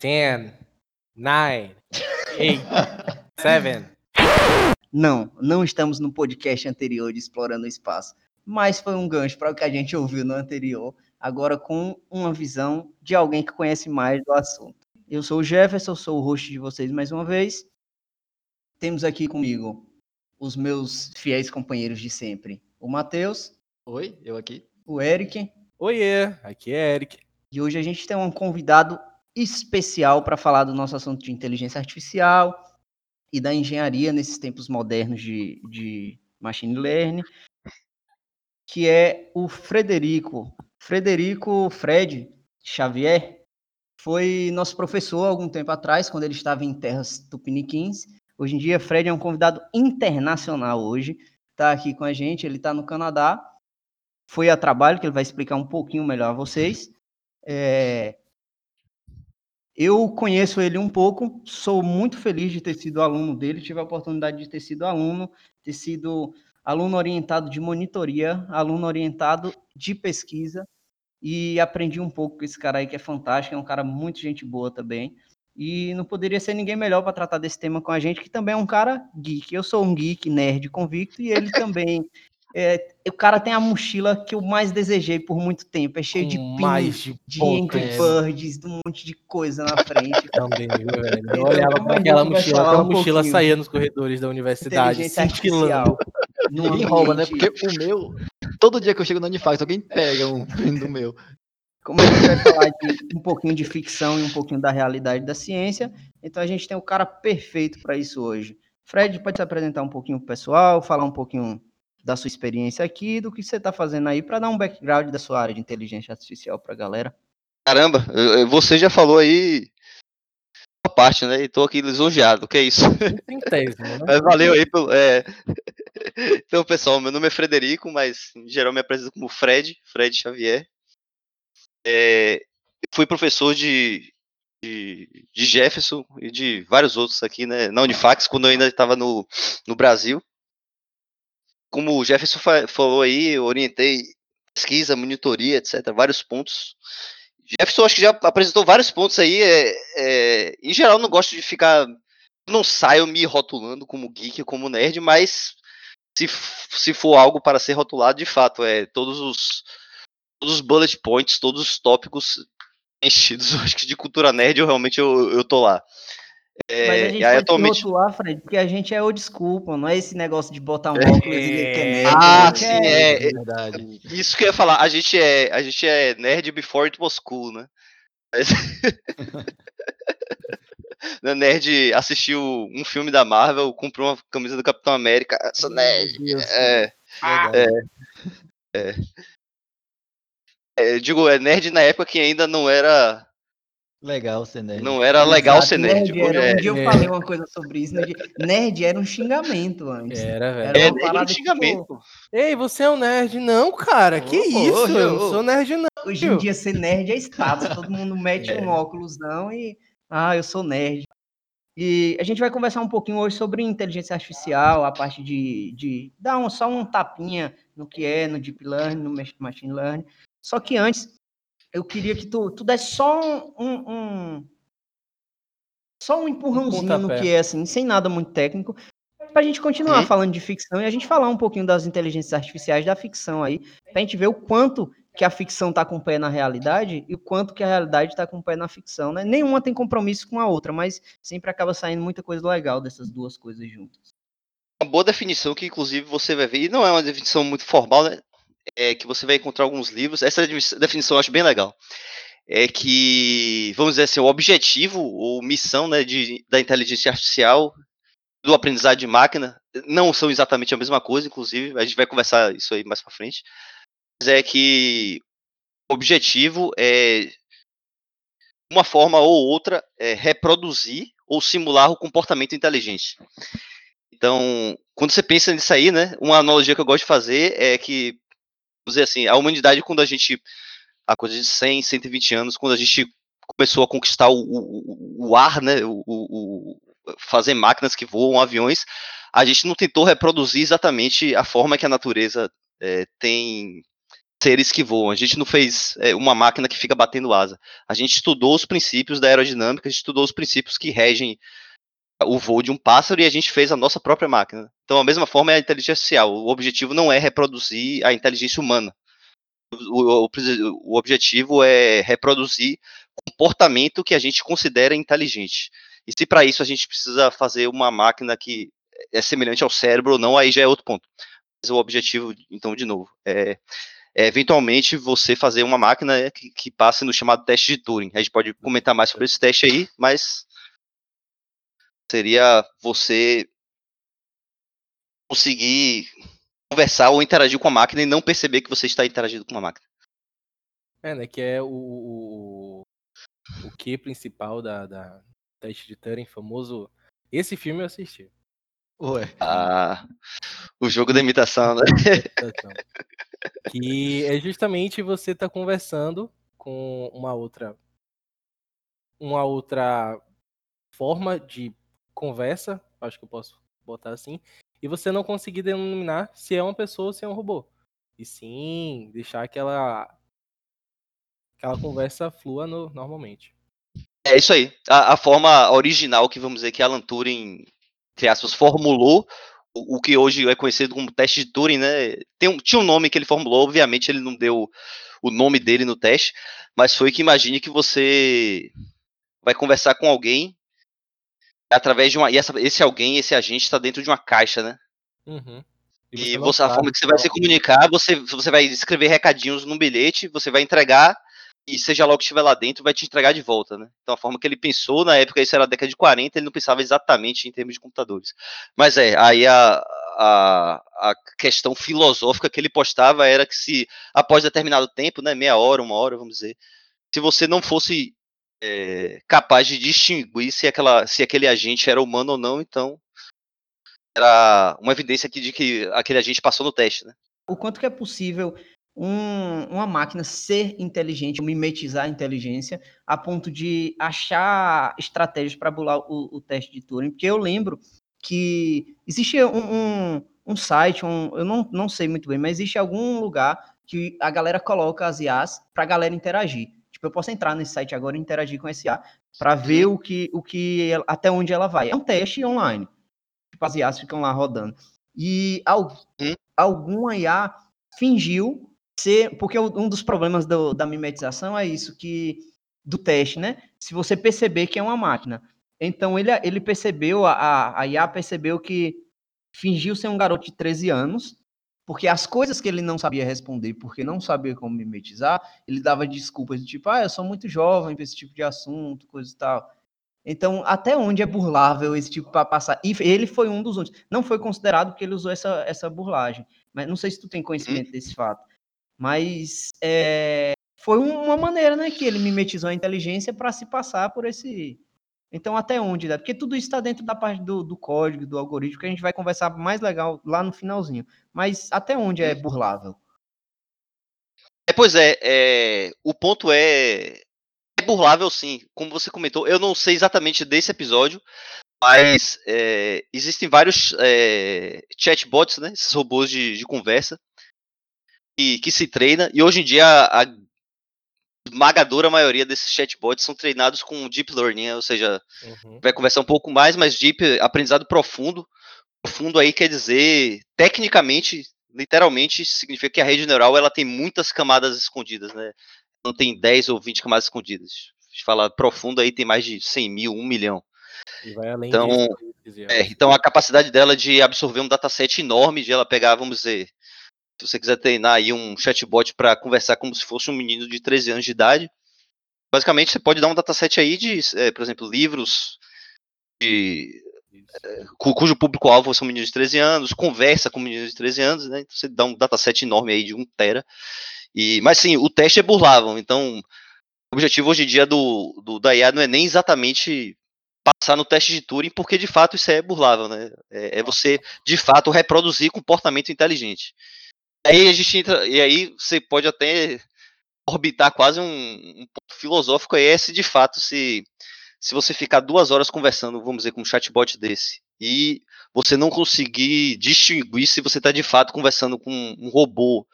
10, 9, 8, 7. Não, não estamos no podcast anterior de Explorando o Espaço, mas foi um gancho para o que a gente ouviu no anterior, agora com uma visão de alguém que conhece mais do assunto. Eu sou o Jefferson, sou o host de vocês mais uma vez. Temos aqui comigo os meus fiéis companheiros de sempre, o Matheus. Oi, eu aqui. O Eric. Oiê, aqui é Eric. E hoje a gente tem um convidado especial para falar do nosso assunto de inteligência artificial e da engenharia nesses tempos modernos de, de machine learning, que é o Frederico. Frederico Fred Xavier foi nosso professor algum tempo atrás, quando ele estava em terras tupiniquins. Hoje em dia, Fred é um convidado internacional hoje, está aqui com a gente, ele está no Canadá, foi a trabalho, que ele vai explicar um pouquinho melhor a vocês. É, eu conheço ele um pouco, sou muito feliz de ter sido aluno dele, tive a oportunidade de ter sido aluno, ter sido aluno orientado de monitoria, aluno orientado de pesquisa, e aprendi um pouco com esse cara aí que é fantástico, é um cara muito gente boa também. E não poderia ser ninguém melhor para tratar desse tema com a gente, que também é um cara geek. Eu sou um geek nerd convicto e ele também é, o cara tem a mochila que eu mais desejei por muito tempo. É cheio de pins, de, de Angry Birds, de um monte de coisa na frente. Também, viu, velho? Eu olhava para aquela mochila, aquela um mochila saía nos corredores da universidade. Artificial. Ninguém rouba, né? Porque o meu, todo dia que eu chego no Unifax, alguém pega um do meu. Como a gente vai falar de um pouquinho de ficção e um pouquinho da realidade da ciência, então a gente tem o cara perfeito para isso hoje. Fred, pode se apresentar um pouquinho pro pessoal, falar um pouquinho da sua experiência aqui, do que você está fazendo aí, para dar um background da sua área de inteligência artificial para a galera. Caramba, você já falou aí uma parte, né? E tô aqui lisonjeado, que é isso? né? mas valeu aí pelo. É... Então, pessoal, meu nome é Frederico, mas em geral me apresento como Fred, Fred Xavier. É... Fui professor de, de, de, Jefferson e de vários outros aqui, né? Na Unifax, quando eu ainda estava no, no Brasil como o Jefferson falou aí, eu orientei pesquisa, monitoria, etc., vários pontos. Jefferson acho que já apresentou vários pontos aí. É, é, em geral, não gosto de ficar. Não saio me rotulando como geek, como nerd, mas se, se for algo para ser rotulado, de fato, é todos os, todos os bullet points, todos os tópicos enchidos, acho que de cultura nerd, eu realmente eu, eu tô lá. É, Mas a gente pode rotular, Fred, porque a gente é old school, pô, não é esse negócio de botar um é. óculos e dizer que é nerd. Ah, sim, é, é, é, verdade. Isso que eu ia falar, a gente é, a gente é nerd before it was cool, né? nerd assistiu um filme da Marvel, comprou uma camisa do Capitão América, sou nerd. É, ah, é, é, é, digo, é nerd na época que ainda não era Legal ser nerd. Não era legal ser nerd. nerd era, um dia eu é. falei uma coisa sobre isso. Nerd, nerd era um xingamento antes. Era, velho. Era, era um xingamento. Tipo, Ei, você é um nerd? Não, cara. Oh, que oh, isso? Oh, eu não sou nerd, não. Hoje em dia ser nerd é status. Todo mundo mete é. um óculos não e. Ah, eu sou nerd. E a gente vai conversar um pouquinho hoje sobre inteligência artificial, a parte de, de dar um, só um tapinha no que é, no deep learning, no machine learning. Só que antes, eu queria que tu, tu desse só um, um só um empurrãozinho um no que é, assim, sem nada muito técnico, para a gente continuar falando de ficção e a gente falar um pouquinho das inteligências artificiais da ficção aí, para a gente ver o quanto que a ficção está com o pé na realidade e o quanto que a realidade está com o pé na ficção, né? Nenhuma tem compromisso com a outra, mas sempre acaba saindo muita coisa legal dessas duas coisas juntas. Uma boa definição que, inclusive, você vai ver, e não é uma definição muito formal, né? É, que você vai encontrar alguns livros. Essa definição eu acho bem legal. É que, vamos dizer assim, o objetivo ou missão né, de, da inteligência artificial, do aprendizado de máquina, não são exatamente a mesma coisa, inclusive, a gente vai conversar isso aí mais para frente. Mas é que o objetivo é, uma forma ou outra, é reproduzir ou simular o comportamento inteligente. Então, quando você pensa nisso aí, né, uma analogia que eu gosto de fazer é que dizer assim, a humanidade, quando a gente, a coisa de 100, 120 anos, quando a gente começou a conquistar o, o, o ar, né, o, o, fazer máquinas que voam, aviões, a gente não tentou reproduzir exatamente a forma que a natureza é, tem seres que voam. A gente não fez é, uma máquina que fica batendo asa. A gente estudou os princípios da aerodinâmica, a gente estudou os princípios que regem o voo de um pássaro e a gente fez a nossa própria máquina. Então, a mesma forma é a inteligência artificial. O objetivo não é reproduzir a inteligência humana. O, o, o objetivo é reproduzir comportamento que a gente considera inteligente. E se para isso a gente precisa fazer uma máquina que é semelhante ao cérebro ou não, aí já é outro ponto. Mas o objetivo, então, de novo, é, é eventualmente você fazer uma máquina né, que, que passe no chamado teste de Turing. A gente pode comentar mais sobre esse teste aí, mas seria você conseguir conversar ou interagir com a máquina e não perceber que você está interagindo com uma máquina. É, né? Que é o, o, o que principal da, da teste de Turing, famoso. Esse filme eu assisti. Ué. Ah, o jogo da imitação, né? que é justamente você tá conversando com uma outra uma outra forma de conversa, acho que eu posso botar assim, e você não conseguir denominar se é uma pessoa ou se é um robô. E sim, deixar aquela aquela conversa flua no, normalmente. É isso aí. A, a, forma original que vamos dizer que Alan Turing, entre aspas, formulou o, o, que hoje é conhecido como teste de Turing, né? Tem um, tinha um nome que ele formulou, obviamente ele não deu o nome dele no teste, mas foi que imagine que você vai conversar com alguém através de uma. E essa, esse alguém, esse agente, está dentro de uma caixa, né? Uhum. E, e você, a forma que você vai se comunicar, você, você vai escrever recadinhos num bilhete, você vai entregar, e seja lá o que estiver lá dentro, vai te entregar de volta, né? Então a forma que ele pensou, na época, isso era a década de 40, ele não pensava exatamente em termos de computadores. Mas é, aí a, a, a questão filosófica que ele postava era que se, após determinado tempo, né, meia hora, uma hora, vamos dizer, se você não fosse é, capaz de distinguir se, aquela, se aquele agente era humano ou não, então era uma evidência aqui de que aquele agente passou no teste, né? O quanto que é possível um, uma máquina ser inteligente, mimetizar a inteligência, a ponto de achar estratégias para bular o, o, teste de Turing, porque eu lembro que existe um, um, um site, eu não, não sei muito bem, mas existe algum lugar que a galera coloca as IAs para a galera interagir. Tipo, eu posso entrar nesse site agora e interagir com esse IA para ver o que, o que, até onde ela vai. É um teste online. Tipo, as IAs ficam lá rodando. E algum, alguma IA fingiu ser, porque um dos problemas do, da mimetização é isso, que do teste, né? Se você perceber que é uma máquina. Então ele, ele percebeu, a, a IA percebeu que fingiu ser um garoto de 13 anos porque as coisas que ele não sabia responder, porque não sabia como mimetizar, ele dava desculpas de tipo, ah, eu sou muito jovem para esse tipo de assunto, coisa e tal. Então, até onde é burlável esse tipo para passar? E ele foi um dos únicos. Não foi considerado porque ele usou essa, essa burlagem. Mas não sei se tu tem conhecimento uhum. desse fato. Mas é, foi uma maneira, né, que ele mimetizou a inteligência para se passar por esse então, até onde dá? Porque tudo isso está dentro da parte do, do, código, do algoritmo, que a gente vai conversar mais legal lá no finalzinho. Mas até onde é burlável? É, pois é, é, o ponto é, é burlável sim, como você comentou. Eu não sei exatamente desse episódio, mas é, existem vários é, chatbots, né, esses robôs de, de conversa, que, que, se treina, e hoje em dia a, a esmagadora maioria desses chatbots são treinados com deep learning, ou seja, uhum. vai conversar um pouco mais, mas deep, aprendizado profundo. Profundo aí quer dizer, tecnicamente, literalmente, significa que a rede neural ela tem muitas camadas escondidas, né? Não tem 10 ou 20 camadas escondidas. A gente fala profundo aí tem mais de 100 mil, 1 milhão. então, disso, é, então a capacidade dela de absorver um dataset enorme, de ela pegar, vamos dizer, se você quiser treinar aí um chatbot para conversar como se fosse um menino de 13 anos de idade, basicamente você pode dar um dataset aí de, é, por exemplo, livros de, é, cujo público-alvo são meninos de 13 anos, conversa com meninos de 13 anos, né? Então você dá um dataset enorme aí de 1 tera. E, mas sim, o teste é burlável, então o objetivo hoje em dia do, do da IA não é nem exatamente passar no teste de Turing, porque de fato isso é burlável, né? É, é você, de fato, reproduzir comportamento inteligente aí a gente entra, e aí você pode até orbitar quase um, um ponto filosófico aí, é se de fato se se você ficar duas horas conversando, vamos dizer, com um chatbot desse, e você não conseguir distinguir se você está de fato conversando com um robô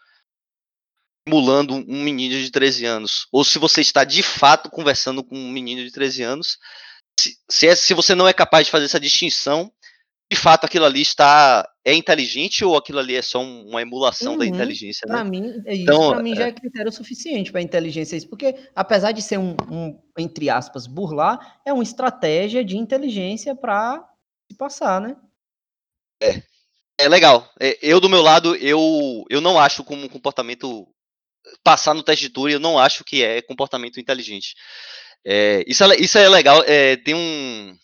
emulando um menino de 13 anos, ou se você está de fato conversando com um menino de 13 anos, se, se, é, se você não é capaz de fazer essa distinção, de fato aquilo ali está é inteligente ou aquilo ali é só uma emulação uhum. da inteligência, Para né? mim, é isso então, para mim já é, é critério suficiente para inteligência isso, porque apesar de ser um, um, entre aspas burlar, é uma estratégia de inteligência para se passar, né? É. É legal. É, eu do meu lado, eu eu não acho como um comportamento passar no teste de Turing, eu não acho que é comportamento inteligente. É, isso, é, isso é legal. É, tem um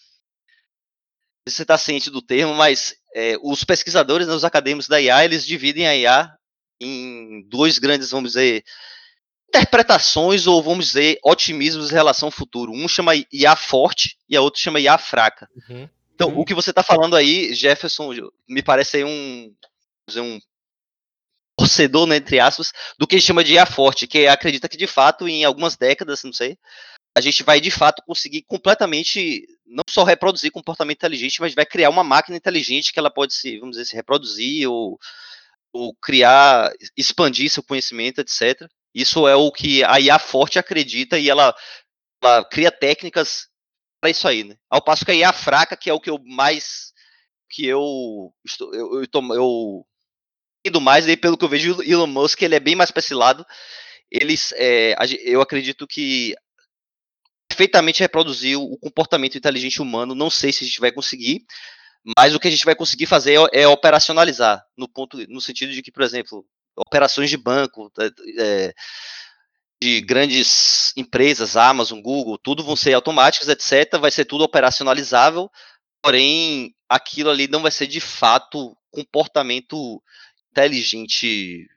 você está ciente do termo, mas é, os pesquisadores, né, os acadêmicos da IA, eles dividem a IA em dois grandes, vamos dizer, interpretações ou, vamos dizer, otimismos em relação ao futuro. Um chama IA forte e a outra chama IA fraca. Uhum. Então, uhum. o que você está falando aí, Jefferson, me parece aí um, dizer, um torcedor, né, entre aspas, do que gente chama de IA forte, que acredita que, de fato, em algumas décadas, não sei, a gente vai, de fato, conseguir completamente não só reproduzir comportamento inteligente, mas vai criar uma máquina inteligente que ela pode se, vamos dizer, se reproduzir ou, ou criar, expandir seu conhecimento, etc. Isso é o que a IA forte acredita e ela, ela cria técnicas para isso aí, né? Ao passo que a IA fraca, que é o que eu mais que eu estou, eu, eu, eu, eu indo mais aí pelo que eu vejo Elon Musk, ele é bem mais para esse lado. Eles, é, eu acredito que perfeitamente reproduzir o comportamento inteligente humano. Não sei se a gente vai conseguir, mas o que a gente vai conseguir fazer é, é operacionalizar no ponto, no sentido de que, por exemplo, operações de banco, é, de grandes empresas, Amazon, Google, tudo vão ser automáticas, etc. Vai ser tudo operacionalizável, porém aquilo ali não vai ser de fato comportamento inteligente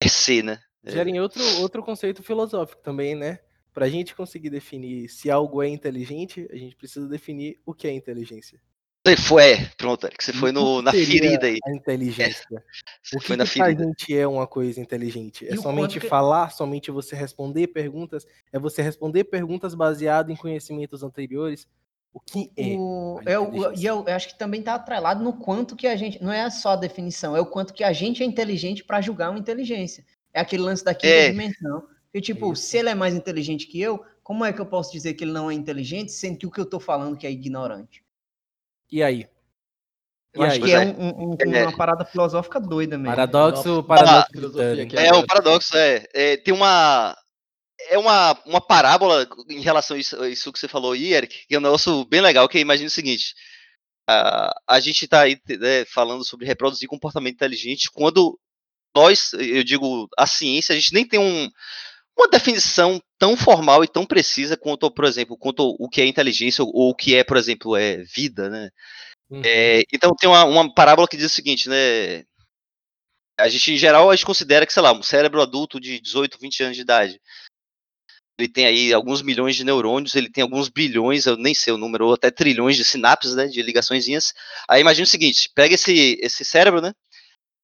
per se, né? Gera em outro, outro conceito filosófico também, né? Para a gente conseguir definir se algo é inteligente, a gente precisa definir o que é inteligência. Você foi, é, pronto, Eric, você foi no, na ferida aí. A inteligência. É, o que, foi na que ferida. a gente é uma coisa inteligente? É somente que... falar, somente você responder perguntas? É você responder perguntas baseado em conhecimentos anteriores? O que é? O, eu, e eu, eu, acho que também está atrelado no quanto que a gente. Não é só a definição, é o quanto que a gente é inteligente para julgar uma inteligência. É aquele lance da quinta é. dimensão. E tipo, Isso. se ele é mais inteligente que eu, como é que eu posso dizer que ele não é inteligente, sendo que o que eu tô falando que é ignorante? E aí? Eu e acho aí? que é, um, um, é, uma parada filosófica doida mesmo. Paradoxo, paradoxo. é, um paradoxo, é, é. Tem uma. É uma, uma parábola em relação a isso, a isso que você falou aí, Eric, que é um negócio bem legal, que imagina o seguinte. A, a gente está aí né, falando sobre reproduzir comportamento inteligente quando nós, eu digo, a ciência, a gente nem tem um, uma definição tão formal e tão precisa quanto, por exemplo, quanto o que é inteligência ou o que é, por exemplo, é vida, né? Uhum. É, então tem uma, uma parábola que diz o seguinte, né? A gente, em geral, a gente considera que, sei lá, um cérebro adulto de 18, 20 anos de idade, ele tem aí alguns milhões de neurônios, ele tem alguns bilhões, eu nem sei o número, ou até trilhões de sinapses, né, de ligaçõezinhas. Aí imagina o seguinte, pega esse, esse cérebro, né,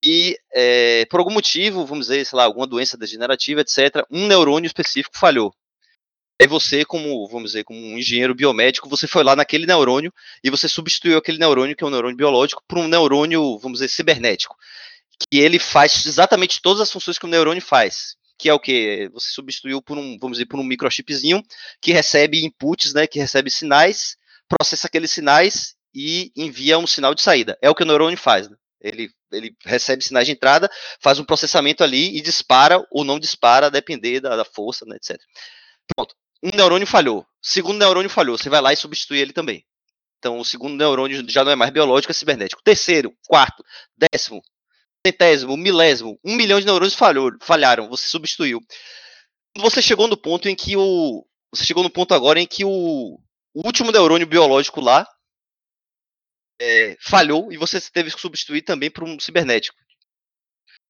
e é, por algum motivo, vamos dizer, sei lá, alguma doença degenerativa, etc., um neurônio específico falhou. Aí você, como, vamos dizer, como um engenheiro biomédico, você foi lá naquele neurônio e você substituiu aquele neurônio, que é um neurônio biológico, por um neurônio, vamos dizer, cibernético. Que ele faz exatamente todas as funções que o neurônio faz. Que é o que? Você substituiu por um, vamos dizer, por um microchipzinho que recebe inputs, né? Que recebe sinais, processa aqueles sinais e envia um sinal de saída. É o que o neurônio faz. Né? Ele, ele recebe sinais de entrada, faz um processamento ali e dispara ou não dispara, a depender da, da força, né, etc. Pronto. Um neurônio falhou. Segundo neurônio falhou. Você vai lá e substitui ele também. Então, o segundo neurônio já não é mais biológico, é cibernético. Terceiro, quarto, décimo, centésimo, milésimo, um milhão de neurônios falhou, falharam. Você substituiu. Você chegou no ponto em que o. Você chegou no ponto agora em que o, o último neurônio biológico lá é, falhou e você teve que substituir também por um cibernético.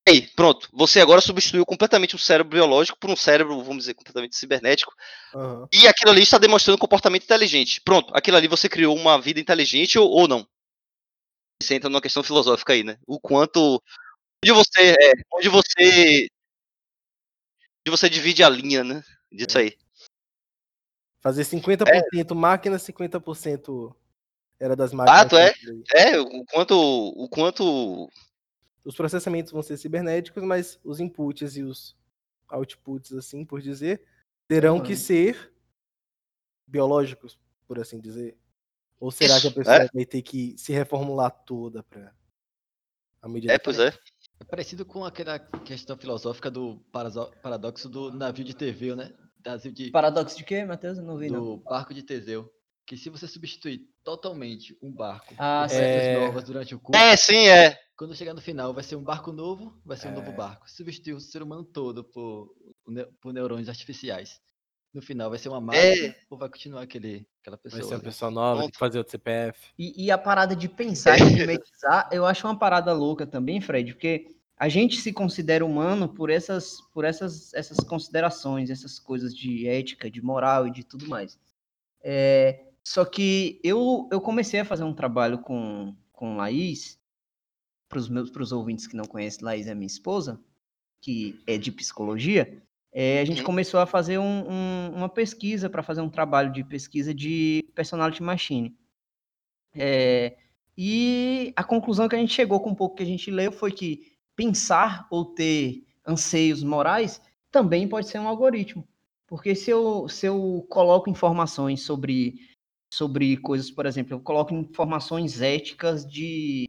E aí, pronto. Você agora substituiu completamente um cérebro biológico por um cérebro, vamos dizer, completamente cibernético. Uhum. E aquilo ali está demonstrando comportamento inteligente. Pronto, aquilo ali você criou uma vida inteligente ou, ou não. Você entra numa questão filosófica aí, né? O quanto. Onde você. É, onde você. Onde você divide a linha, né? Disso é. aí. Fazer 50% é. máquina, 50% era das máquinas. Fato, é. É, o quanto, o quanto os processamentos vão ser cibernéticos, mas os inputs e os outputs, assim por dizer, terão uhum. que ser biológicos, por assim dizer. Ou será que a pessoa é? vai ter que se reformular toda para a medida É, pois é. É parecido com aquela questão filosófica do paradoxo do navio de Teseu, né? De... Paradoxo de quê, Matheus? Não vi, do não. barco de Teseu. Que se você substituir totalmente um barco ah, por é... novas durante o curso... É, sim, é. Quando chegar no final, vai ser um barco novo, vai ser um é... novo barco. Substituir o ser humano todo por, por neurônios artificiais. No final, vai ser uma máquina é... ou vai continuar aquele, aquela pessoa? Vai ser uma pessoa nova, tem que fazer outro CPF. E, e a parada de pensar e mimetizar, eu acho uma parada louca também, Fred, porque a gente se considera humano por essas, por essas, essas considerações, essas coisas de ética, de moral e de tudo mais. É, só que eu, eu comecei a fazer um trabalho com, com Laís, para os meus pros ouvintes que não conhecem, Laís é minha esposa, que é de psicologia, é, a gente uhum. começou a fazer um, um, uma pesquisa, para fazer um trabalho de pesquisa de personality machine. É, e a conclusão que a gente chegou com um pouco que a gente leu foi que pensar ou ter anseios morais também pode ser um algoritmo. Porque se eu, se eu coloco informações sobre, sobre coisas, por exemplo, eu coloco informações éticas de,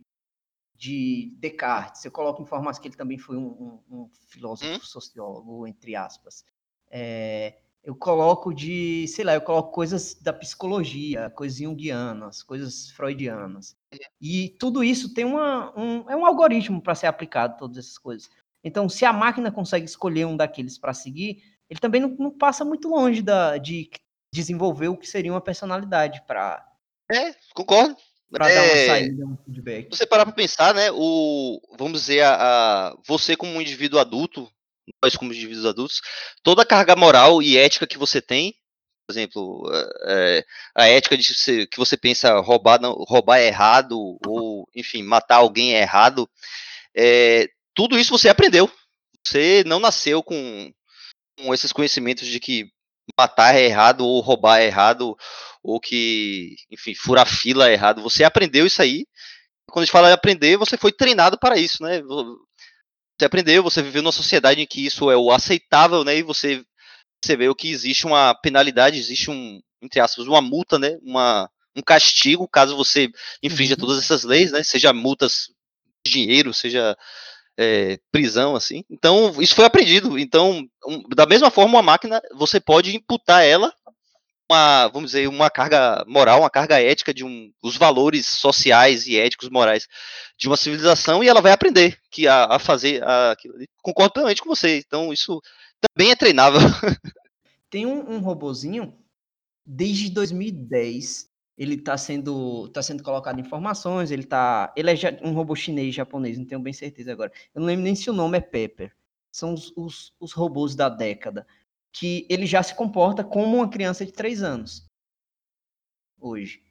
de Descartes, eu coloco informações que ele também foi um, um, um filósofo hum? sociólogo, entre aspas. É, eu coloco de, sei lá, eu coloco coisas da psicologia, coisas junguianas, coisas freudianas. E tudo isso tem uma, um, é um algoritmo para ser aplicado, todas essas coisas. Então, se a máquina consegue escolher um daqueles para seguir, ele também não, não, passa muito longe da, de desenvolver o que seria uma personalidade para. É, concordo. Para é... dar uma saída, um feedback. Você parar para pensar, né? O, vamos dizer, a, a, você como um indivíduo adulto, nós como indivíduos adultos, toda a carga moral e ética que você tem, por exemplo, é, a ética de você, que você pensa roubar, não, roubar é errado, ou, enfim, matar alguém é errado, é, tudo isso você aprendeu. Você não nasceu com, com esses conhecimentos de que matar é errado, ou roubar é errado, ou que, enfim, furar fila é errado. Você aprendeu isso aí. Quando a gente fala aprender, você foi treinado para isso, né? você aprendeu, você viveu numa sociedade em que isso é o aceitável, né? E você percebeu que existe uma penalidade, existe um, entre aspas, uma multa, né? Uma, um castigo caso você infrinja uhum. todas essas leis, né? Seja multas de dinheiro, seja é, prisão, assim. Então, isso foi aprendido. Então, um, da mesma forma, uma máquina, você pode imputar ela uma, vamos dizer, uma carga moral, uma carga ética de um, os valores sociais e éticos morais de uma civilização e ela vai aprender que a, a fazer aquilo ali. Concordo com você. Então isso também é treinável. Tem um, um robozinho desde 2010 ele está sendo tá sendo colocado informações, ele tá ele é um robô chinês japonês, não tenho bem certeza agora. Eu não lembro nem se o nome é Pepper. São os, os, os robôs da década que ele já se comporta como uma criança de 3 anos. Hoje.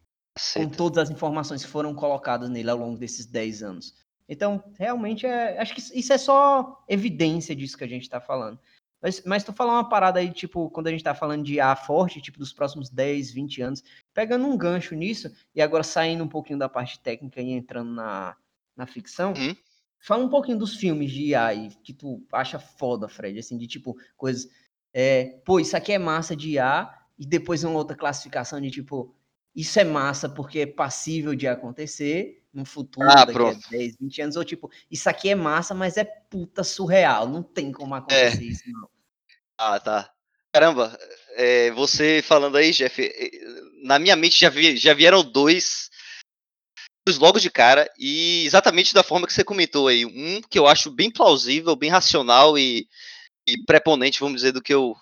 Com todas as informações que foram colocadas nele ao longo desses 10 anos. Então, realmente, é, acho que isso é só evidência disso que a gente está falando. Mas, mas tu falar uma parada aí, tipo, quando a gente está falando de A forte, tipo, dos próximos 10, 20 anos, pegando um gancho nisso, e agora saindo um pouquinho da parte técnica e entrando na, na ficção, uhum. fala um pouquinho dos filmes de IA aí, que tu acha foda, Fred, assim, de tipo, coisas é, pô, isso aqui é massa de A, e depois uma outra classificação de tipo, isso é massa porque é passível de acontecer no futuro, ah, daqui pronto. a 10, 20 anos, ou tipo, isso aqui é massa, mas é puta surreal, não tem como acontecer é. isso, não. Ah, tá. Caramba, é, você falando aí, Jeff, é, na minha mente já, vi, já vieram dois, dois logo de cara, e exatamente da forma que você comentou aí. Um que eu acho bem plausível, bem racional e e preponente, vamos dizer, do que eu.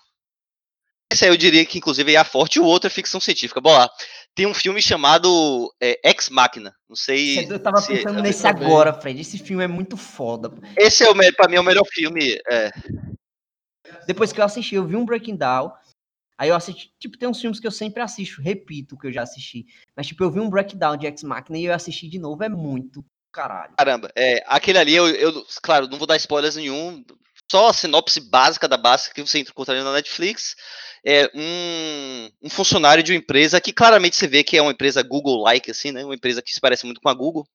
Esse aí eu diria que, inclusive, é a forte, e o outro é ficção científica. Bom lá, tem um filme chamado é, Ex Machina. Não sei. Eu tava se pensando é... nesse agora, Fred. Esse filme é muito foda. Esse é o pra mim é o melhor filme. É. Depois que eu assisti, eu vi um Breaking Down. Aí eu assisti, tipo, tem uns filmes que eu sempre assisto, repito que eu já assisti. Mas, tipo, eu vi um breakdown de Ex Machina e eu assisti de novo, é muito caralho. Caramba, é, aquele ali, eu, eu, claro, não vou dar spoilers nenhum, só a sinopse básica da básica que você encontraria na Netflix. É um, um, funcionário de uma empresa que claramente você vê que é uma empresa Google-like, assim, né? Uma empresa que se parece muito com a Google.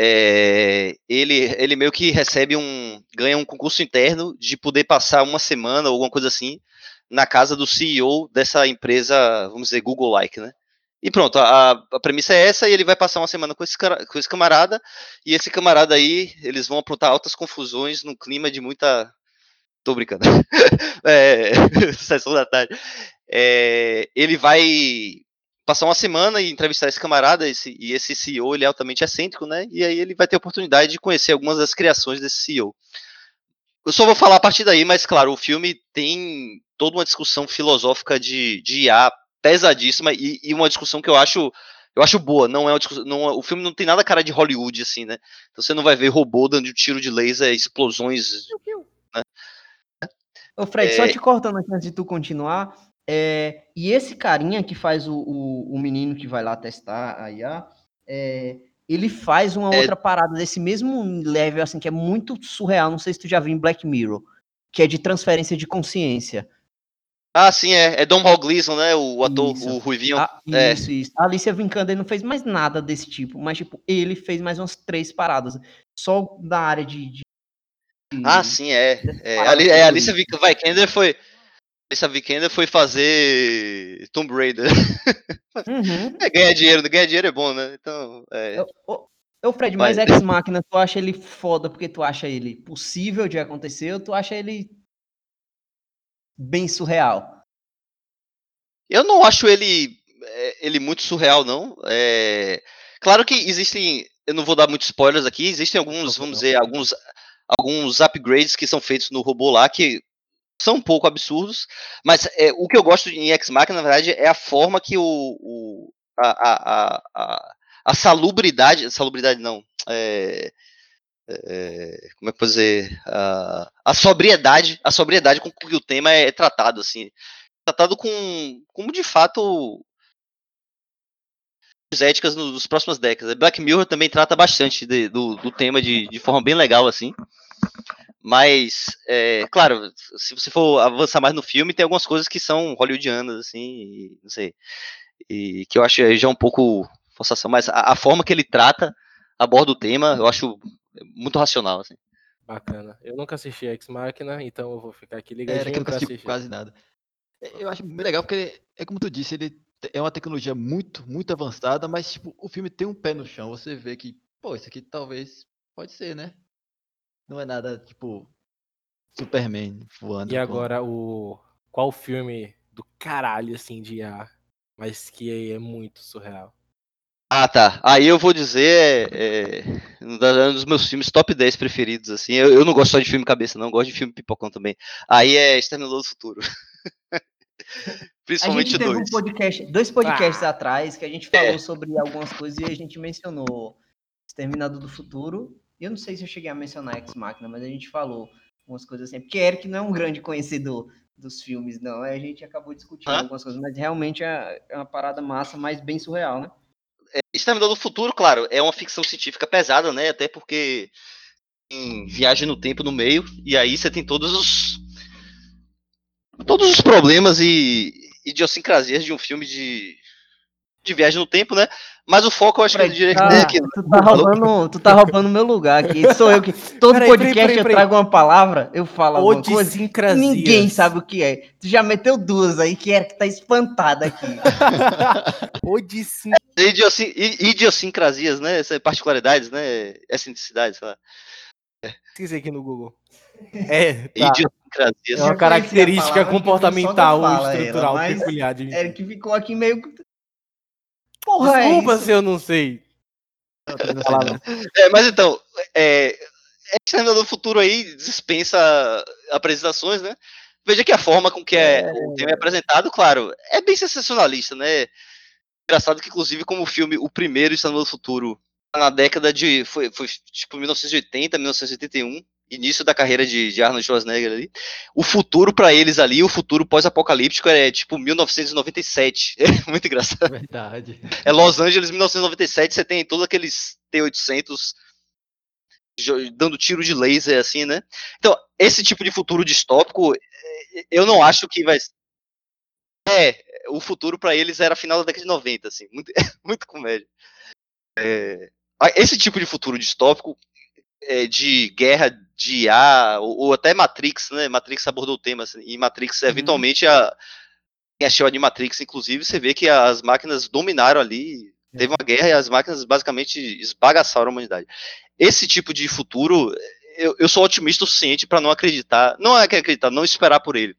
É, ele, ele meio que recebe um. ganha um concurso interno de poder passar uma semana ou alguma coisa assim na casa do CEO dessa empresa, vamos dizer, Google-like, né? E pronto, a, a, premissa é essa, e ele vai passar uma semana com esse, com esse camarada, e esse camarada aí, eles vão aprontar altas confusões num clima de muita. Tô brincando. é, sessão da tarde. É, ele vai passar uma semana e entrevistar esse camarada, esse, e esse CEO, ele é altamente excêntrico, né? E aí ele vai ter a oportunidade de conhecer algumas das criações desse CEO. Eu só vou falar a partir daí, mas claro, o filme tem toda uma discussão filosófica de, de IA pesadíssima e, e, uma discussão que eu acho eu acho boa. Não é uma discussão, não, o filme não tem nada cara de Hollywood assim, né? Então você não vai ver robô dando tiro de laser, explosões. Né? Ô Fred, é... só te cortando antes de tu continuar. É, e esse carinha que faz o, o, o, menino que vai lá testar a IA, é, ele faz uma é... outra parada desse mesmo level, assim, que é muito surreal. Não sei se tu já viu em Black Mirror, que é de transferência de consciência. Ah, sim, é. É Dom Hall Gleason, né? O ator, isso. o Ruivinho. Ah, é. Isso, isso. A Alicia Vikander não fez mais nada desse tipo, mas, tipo, ele fez mais umas três paradas. Só da área de. de ah, sim, é. É, Ali, é Alicia Vikander foi. Alicia Vikander foi fazer Tomb Raider. Uhum. É, ganhar dinheiro, ganhar dinheiro é bom, né? Então. É... Eu, eu, Fred, mas Ex Machina, tu acha ele foda porque tu acha ele possível de acontecer ou tu acha ele bem surreal. Eu não acho ele é, ele muito surreal, não. É... Claro que existem, eu não vou dar muitos spoilers aqui, existem alguns, vamos dizer, alguns, alguns upgrades que são feitos no robô lá que são um pouco absurdos, mas é, o que eu gosto em X Machina, na verdade, é a forma que o, o a, a, a, a, salubridade, salubridade não, é, é, como é que eu dizer, a, a sobriedade, a sobriedade com que o tema é tratado, assim, tratado com, como de fato éticas nos próximas décadas. Black Mirror também trata bastante de, do, do tema de, de forma bem legal, assim. Mas, é, claro, se você for avançar mais no filme, tem algumas coisas que são hollywoodianas, assim, não sei. E que eu acho já um pouco forçação, mas a, a forma que ele trata, aborda o tema, eu acho muito racional, assim. Bacana. Eu nunca assisti Ex Machina, então eu vou ficar aqui é, que eu nunca assisti quase nada. É, eu acho bem legal porque, é como tu disse, ele é uma tecnologia muito, muito avançada, mas tipo, o filme tem um pé no chão. Você vê que, pô, isso aqui talvez pode ser, né? Não é nada, tipo, Superman voando. E agora o. Qual filme do caralho, assim, de ar, mas que é muito surreal? Ah, tá. Aí eu vou dizer, é, é, um dos meus filmes top 10 preferidos, assim. Eu, eu não gosto só de filme cabeça, não. Gosto de filme pipocão também. Aí é Exterminador do Futuro. Principalmente a gente teve dois. Um podcast, dois podcasts ah, atrás que a gente falou é. sobre algumas coisas e a gente mencionou Exterminador do Futuro. Eu não sei se eu cheguei a mencionar Ex Machina, mas a gente falou umas coisas assim. Porque Eric não é um grande conhecedor dos filmes, não. A gente acabou discutindo ah. algumas coisas, mas realmente é, é uma parada massa, mas bem surreal, né? é, Exterminador do Futuro, claro, é uma ficção científica pesada, né? Até porque tem viagem no tempo no meio, e aí você tem todos os. Todos os problemas e idiosincrasias de um filme de, de viagem no tempo, né? Mas o foco eu acho Fred, que é direto aqui. Tu tá roubando, tu tá roubando meu lugar aqui. Sou eu que. Todo peraí, podcast peraí, peraí, eu trago uma palavra, eu falo alguma coisa. Ninguém sabe o que é. Tu já meteu duas aí que é que tá espantada aqui. Idiosin... Idiosincrasias, né? Essas particularidades, né? Excentricidades, sei lá. Pesquisei aqui no Google. É, tá. Idiosincrasias. É uma característica comportamental ou estrutural ela, peculiar de. Eric ficou aqui meio porra é Desculpa é se eu não sei. é, mas então, é, Exterminador do Futuro aí dispensa apresentações, né? Veja que a forma com que é, é... o tema é apresentado, claro, é bem sensacionalista, né? Engraçado que, inclusive, como o filme, o primeiro Exterminador do Futuro, na década de. Foi, foi tipo 1980, 1981 início da carreira de, de Arnold Schwarzenegger ali. O futuro para eles ali, o futuro pós-apocalíptico é tipo 1997. É muito engraçado. Verdade. É Los Angeles 1997, você tem todos aqueles T-800 dando tiro de laser assim, né? Então, esse tipo de futuro distópico, é, eu não acho que vai é, o futuro para eles era final da década de 90, assim, muito, muito comédia. É, esse tipo de futuro distópico é, de guerra de IA, ou, ou, até Matrix, né? Matrix abordou o tema, assim, e Matrix, uhum. eventualmente, a, quem achou de Matrix, inclusive, você vê que as máquinas dominaram ali, é. teve uma guerra e as máquinas basicamente esbagaçaram a humanidade. Esse tipo de futuro, eu, eu sou otimista o suficiente para não acreditar, não é que acreditar, não esperar por ele.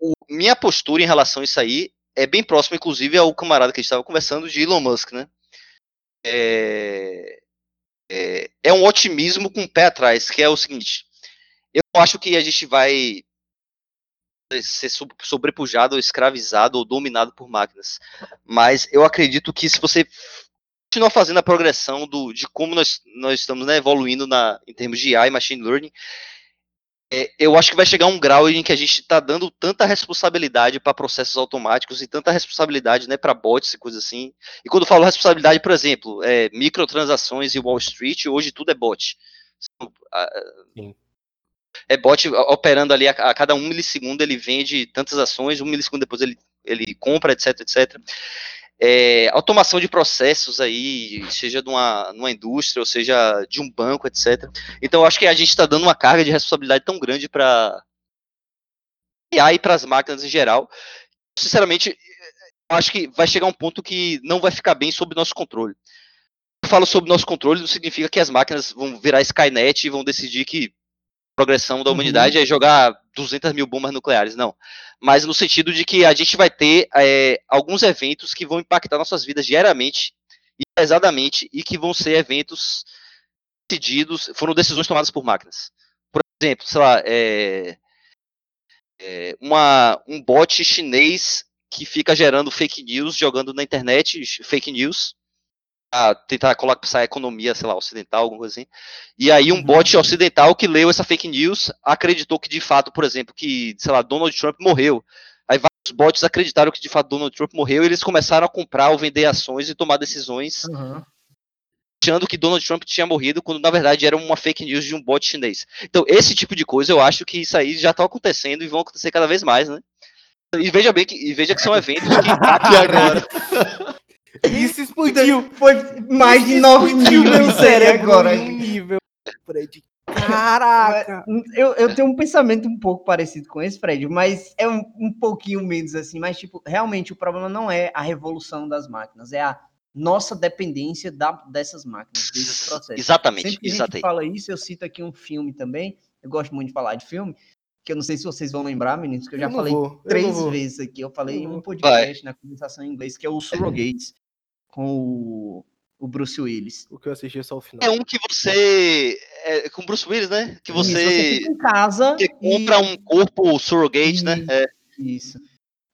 O, minha postura em relação a isso aí é bem próxima, inclusive, ao camarada que a gente estava conversando de Elon Musk, né? É, é, é um otimismo com o pé atrás, que é o seguinte: eu acho que a gente vai ser sobrepujado, ou escravizado ou dominado por máquinas. Mas eu acredito que se você continuar fazendo a progressão do, de como nós, nós estamos né, evoluindo na, em termos de AI machine learning, é, eu acho que vai chegar um grau em que a gente está dando tanta responsabilidade para processos automáticos e tanta responsabilidade né, para bots e coisas assim. E quando eu falo responsabilidade, por exemplo, é, microtransações e Wall Street, hoje tudo é bot. Sim. É bot operando ali a, a, cada um milissegundo, ele vende tantas ações, um milissegundo depois ele, ele compra, etc, etc é, automação de processos aí, seja de uma, numa indústria, ou seja de um banco, etc. Então, acho que a gente está dando uma carga de responsabilidade tão grande para IA e para as máquinas em geral. Sinceramente, acho que vai chegar um ponto que não vai ficar bem sob nosso controle. Eu falo sobre nosso controle, não significa que as máquinas vão virar Skynet e vão decidir que progressão da humanidade uhum. é jogar 200 mil bombas nucleares, não. Mas no sentido de que a gente vai ter é, alguns eventos que vão impactar nossas vidas diariamente e pesadamente e que vão ser eventos decididos, foram decisões tomadas por máquinas. Por exemplo, sei lá, é, é uma, um bot chinês que fica gerando fake news, jogando na internet fake news, a tentar colocar a economia, sei lá, ocidental, alguma coisa assim. E aí um uhum. bot ocidental que leu essa fake news acreditou que de fato, por exemplo, que, sei lá, Donald Trump morreu. Aí vários bots acreditaram que de fato Donald Trump morreu e eles começaram a comprar ou vender ações e tomar decisões uhum. achando que Donald Trump tinha morrido, quando na verdade era uma fake news de um bot chinês. Então, esse tipo de coisa eu acho que isso aí já está acontecendo e vão acontecer cada vez mais, né? E veja bem que, e veja que são eventos que agora. Isso explodiu. Foi mais de 9 mil no cérebro agora. Nível, Fred. Caraca! Eu, eu tenho um pensamento um pouco parecido com esse, Fred, mas é um, um pouquinho menos assim. Mas, tipo, realmente o problema não é a revolução das máquinas, é a nossa dependência da, dessas máquinas, desses processos. Exatamente. Sempre que exatamente. gente fala isso, eu cito aqui um filme também. Eu gosto muito de falar de filme, que eu não sei se vocês vão lembrar, meninos, que eu já eu falei vou, três vezes aqui. Eu falei em um podcast Vai. na conversação em inglês, que é o Surrogates com o, o Bruce Willis. O que eu assisti é só o final. É um que você. É, com Bruce Willis, né? Que você. Isso, você fica em casa. Você compra um corpo surrogate, né? É. Isso.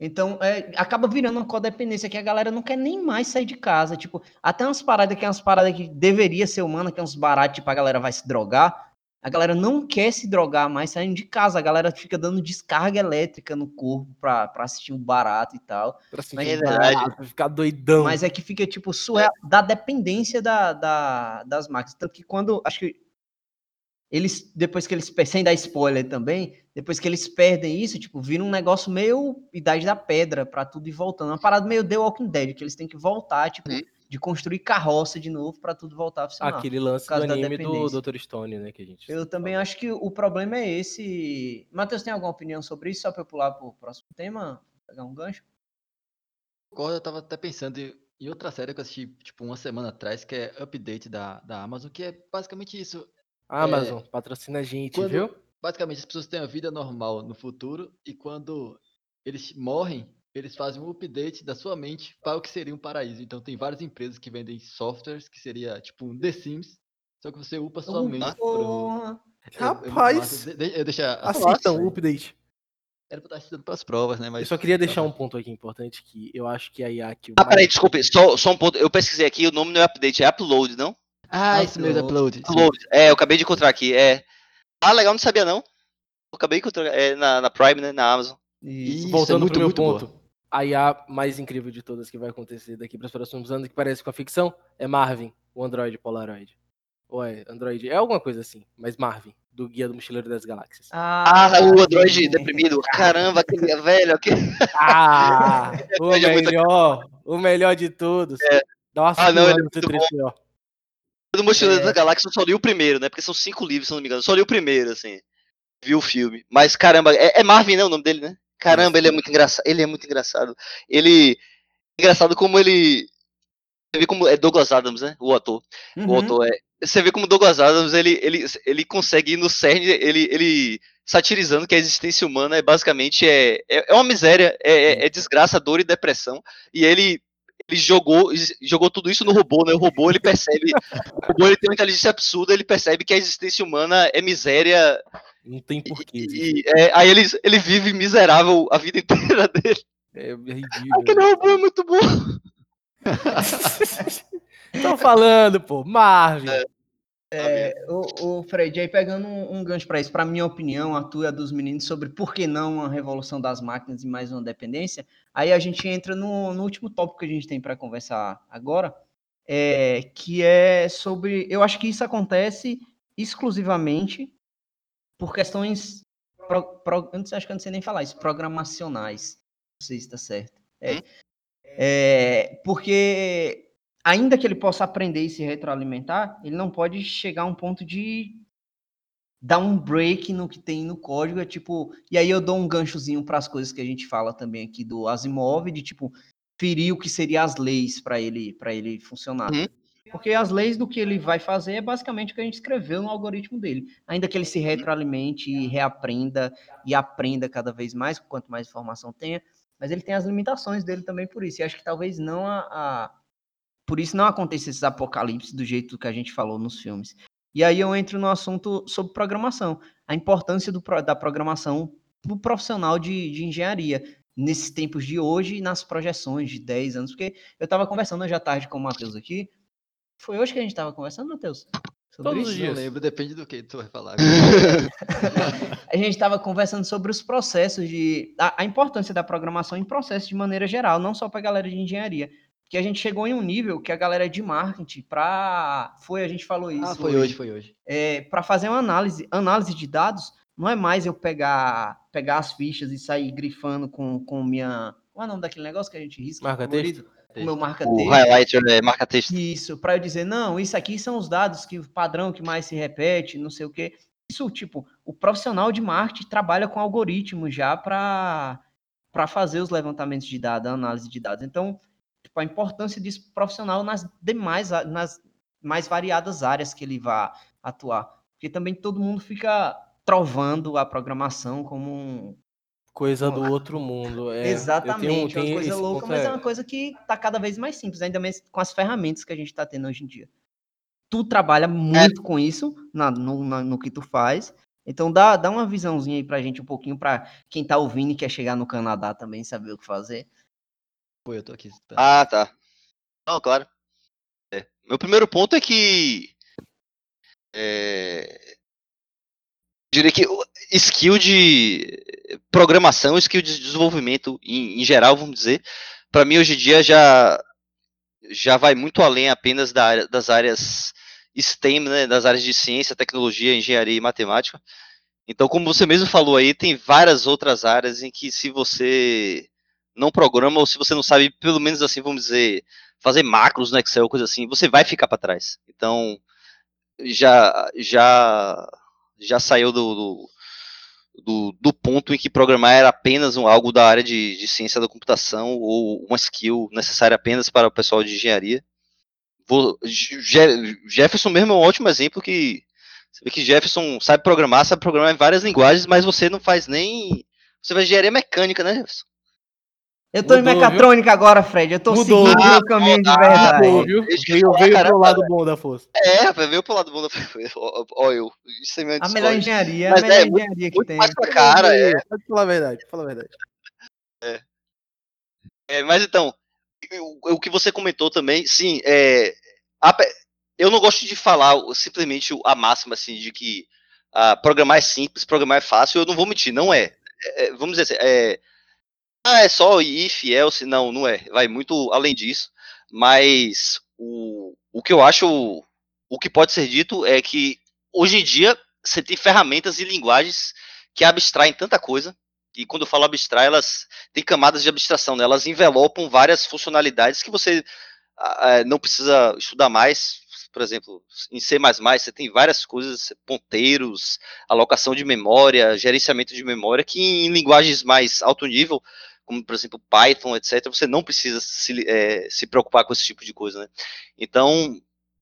Então, é, acaba virando uma codependência que a galera não quer nem mais sair de casa. Tipo, até umas paradas que é umas paradas que deveria ser humana, que é uns baratos, tipo, a galera vai se drogar. A galera não quer se drogar mais saindo de casa. A galera fica dando descarga elétrica no corpo pra, pra assistir um barato e tal. Pra assistir é verdade. Pra ficar doidão. Mas é que fica, tipo, surreal, da dependência da, da, das máquinas. Tanto que quando, acho que eles, depois que eles, sem dar spoiler também, depois que eles perdem isso, tipo, vira um negócio meio Idade da Pedra pra tudo ir voltando. Uma parada meio The Walking Dead, que eles têm que voltar, tipo, uhum de construir carroça de novo para tudo voltar a funcionar. Aquele lance do anime do Dr. Stone, né, que a gente Eu também acho que o problema é esse. Matheus, tem alguma opinião sobre isso? Só para eu pular para o próximo tema, pegar um gancho? Concordo, eu tava até pensando em outra série que eu assisti, tipo, uma semana atrás, que é Update da, da Amazon, que é basicamente isso. Amazon, é, patrocina a gente, quando, viu? Basicamente, as pessoas têm a vida normal no futuro e quando eles morrem, eles fazem um update da sua mente para o que seria um paraíso. Então tem várias empresas que vendem softwares que seria tipo um The Sims, só que você upa sua mente. Pro... Rapaz, eu, eu, eu deixa assistam o update. Era pra estar estudando pras provas, né? Mas... Eu só queria deixar um ponto aqui importante que eu acho que a IAC... Ah, peraí, desculpe, só, só um ponto. Eu pesquisei aqui, o nome não é update, é upload, não? Ah, isso mesmo, upload. Upload. É, eu acabei de encontrar aqui. É... Ah, legal, não sabia não. Eu acabei de encontrar é, na, na Prime, né? Na Amazon. Isso, Voltando é muito, pro meu ponto. Boa a IA mais incrível de todas que vai acontecer daqui para os próximos anos, que parece com a ficção, é Marvin, o Android Polaroid. Ou é Android, é alguma coisa assim, mas Marvin, do Guia do Mochileiro das Galáxias. Ah, ah o Android deprimido. Caramba, aquele é velho. Aquele... Ah, o melhor, o melhor de todos. É. Nossa, ah, não, ele é muito bom. do Mochileiro é. da Galáxia eu só li o primeiro, né? Porque são cinco livros, se não me engano. Eu só li o primeiro, assim. Vi o filme. Mas caramba, é, é Marvin, né? O nome dele, né? Caramba, ele é muito engraçado. Ele é muito engraçado. Ele. Engraçado como ele. Você vê como é Douglas Adams, né? O ator. Uhum. O ator é. Você vê como Douglas Adams ele, ele, ele consegue ir no cerne, ele, ele satirizando que a existência humana é basicamente é, é, é uma miséria, é, é, é desgraça, dor e depressão. E ele ele jogou, jogou tudo isso no robô, né? O robô ele percebe, o robô ele tem uma inteligência absurda, ele percebe que a existência humana é miséria. Não tem porquê. E, e é, aí ele, ele vive miserável a vida inteira dele. É ridículo. Aquele robô é muito bom. Tô falando, pô, Marvel. É. É, o, o, Fred, aí pegando um, um gancho para isso, para minha opinião, a tua dos meninos sobre por que não a revolução das máquinas e mais uma dependência, aí a gente entra no, no último tópico que a gente tem para conversar agora, é, que é sobre. Eu acho que isso acontece exclusivamente por questões. Pro, pro, sei, acho que eu não sei nem falar isso, programacionais. Não sei se está certo. É, hum? é, porque ainda que ele possa aprender e se retroalimentar, ele não pode chegar a um ponto de dar um break no que tem no código, é tipo, e aí eu dou um ganchozinho para as coisas que a gente fala também aqui do Asimov, de tipo ferir o que seriam as leis para ele para ele funcionar. Uhum. Porque as leis do que ele vai fazer é basicamente o que a gente escreveu no algoritmo dele. Ainda que ele se retroalimente e reaprenda e aprenda cada vez mais, quanto mais informação tenha, mas ele tem as limitações dele também por isso. E acho que talvez não a, a por isso não acontece esses apocalipses do jeito que a gente falou nos filmes. E aí eu entro no assunto sobre programação, a importância do, da programação para o profissional de, de engenharia, nesses tempos de hoje e nas projeções de 10 anos, porque eu estava conversando hoje à tarde com o Matheus aqui, foi hoje que a gente estava conversando, Matheus? Todos isso? os dias. Não lembro, depende do que tu vai falar. a gente estava conversando sobre os processos de. A, a, importância da programação em processos de maneira geral, não só para a galera de engenharia que a gente chegou em um nível que a galera de marketing para foi a gente falou ah, isso ah, foi hoje, hoje foi hoje é, para fazer uma análise análise de dados não é mais eu pegar pegar as fichas e sair grifando com com minha qual é o nome daquele negócio que a gente risca marca texto o meu marca texto. o highlight é marca texto. Isso para eu dizer não isso aqui são os dados que o padrão que mais se repete não sei o que isso tipo o profissional de marketing trabalha com algoritmos já para para fazer os levantamentos de dados a análise de dados. Então tipo, a importância disso profissional nas demais, nas mais variadas áreas que ele vai atuar. Porque também todo mundo fica trovando a programação como um, coisa do outro mundo. É, Exatamente, tenho, uma coisa louca, mas é... é uma coisa que está cada vez mais simples, ainda mais com as ferramentas que a gente está tendo hoje em dia. Tu trabalha muito é. com isso na, no, na, no que tu faz. Então dá, dá uma visãozinha aí pra gente um pouquinho, para quem está ouvindo e quer chegar no Canadá também saber o que fazer. Pô, eu tô aqui. Tá. Ah, tá. Não, claro. É. Meu primeiro ponto é que. É, diria que skill de programação, skill de desenvolvimento em, em geral, vamos dizer, para mim hoje em dia já já vai muito além apenas da, das áreas STEM, né, das áreas de ciência, tecnologia, engenharia e matemática. Então, como você mesmo falou aí, tem várias outras áreas em que se você não programa, ou se você não sabe, pelo menos assim, vamos dizer, fazer macros no Excel, coisa assim, você vai ficar para trás. Então, já já já saiu do, do, do, do, ponto em que programar era apenas um, algo da área de, de ciência da computação ou uma skill necessária apenas para o pessoal de engenharia. Vou, Jefferson mesmo é um ótimo exemplo que você vê que Jefferson sabe programar, sabe programar em várias linguagens, mas você não faz nem. Você faz engenharia mecânica, né, Jefferson? Eu tô Mudou, em mecatrônica viu? agora, Fred. Eu tô Mudou, seguindo o meu caminho de verdade. Mudou, viu? Veio, veio pro lado bom da força. É, veio pro lado bom da força. Ó, eu. Isso é a melhor engenharia, Mas a melhor é, engenharia muito, que muito tem. Mais pra cara, é. Pode falar a verdade, fala a verdade. É. é mas então, o, o, que você comentou também, sim, é. A, eu não gosto de falar simplesmente a máxima, assim, de que ah, programar é simples, programar é fácil. Eu não vou mentir, não é. é vamos dizer assim, é ah, é só if, else, não, não é. Vai muito além disso. Mas o, o que eu acho, o que pode ser dito é que hoje em dia você tem ferramentas e linguagens que abstraem tanta coisa. E quando eu falo abstrai, elas têm camadas de abstração, né? elas envelopam várias funcionalidades que você não precisa estudar mais, por exemplo, em C++, você tem várias coisas, ponteiros, alocação de memória, gerenciamento de memória, que em linguagens mais alto nível, como por exemplo Python, etc., você não precisa se, é, se preocupar com esse tipo de coisa, né? Então,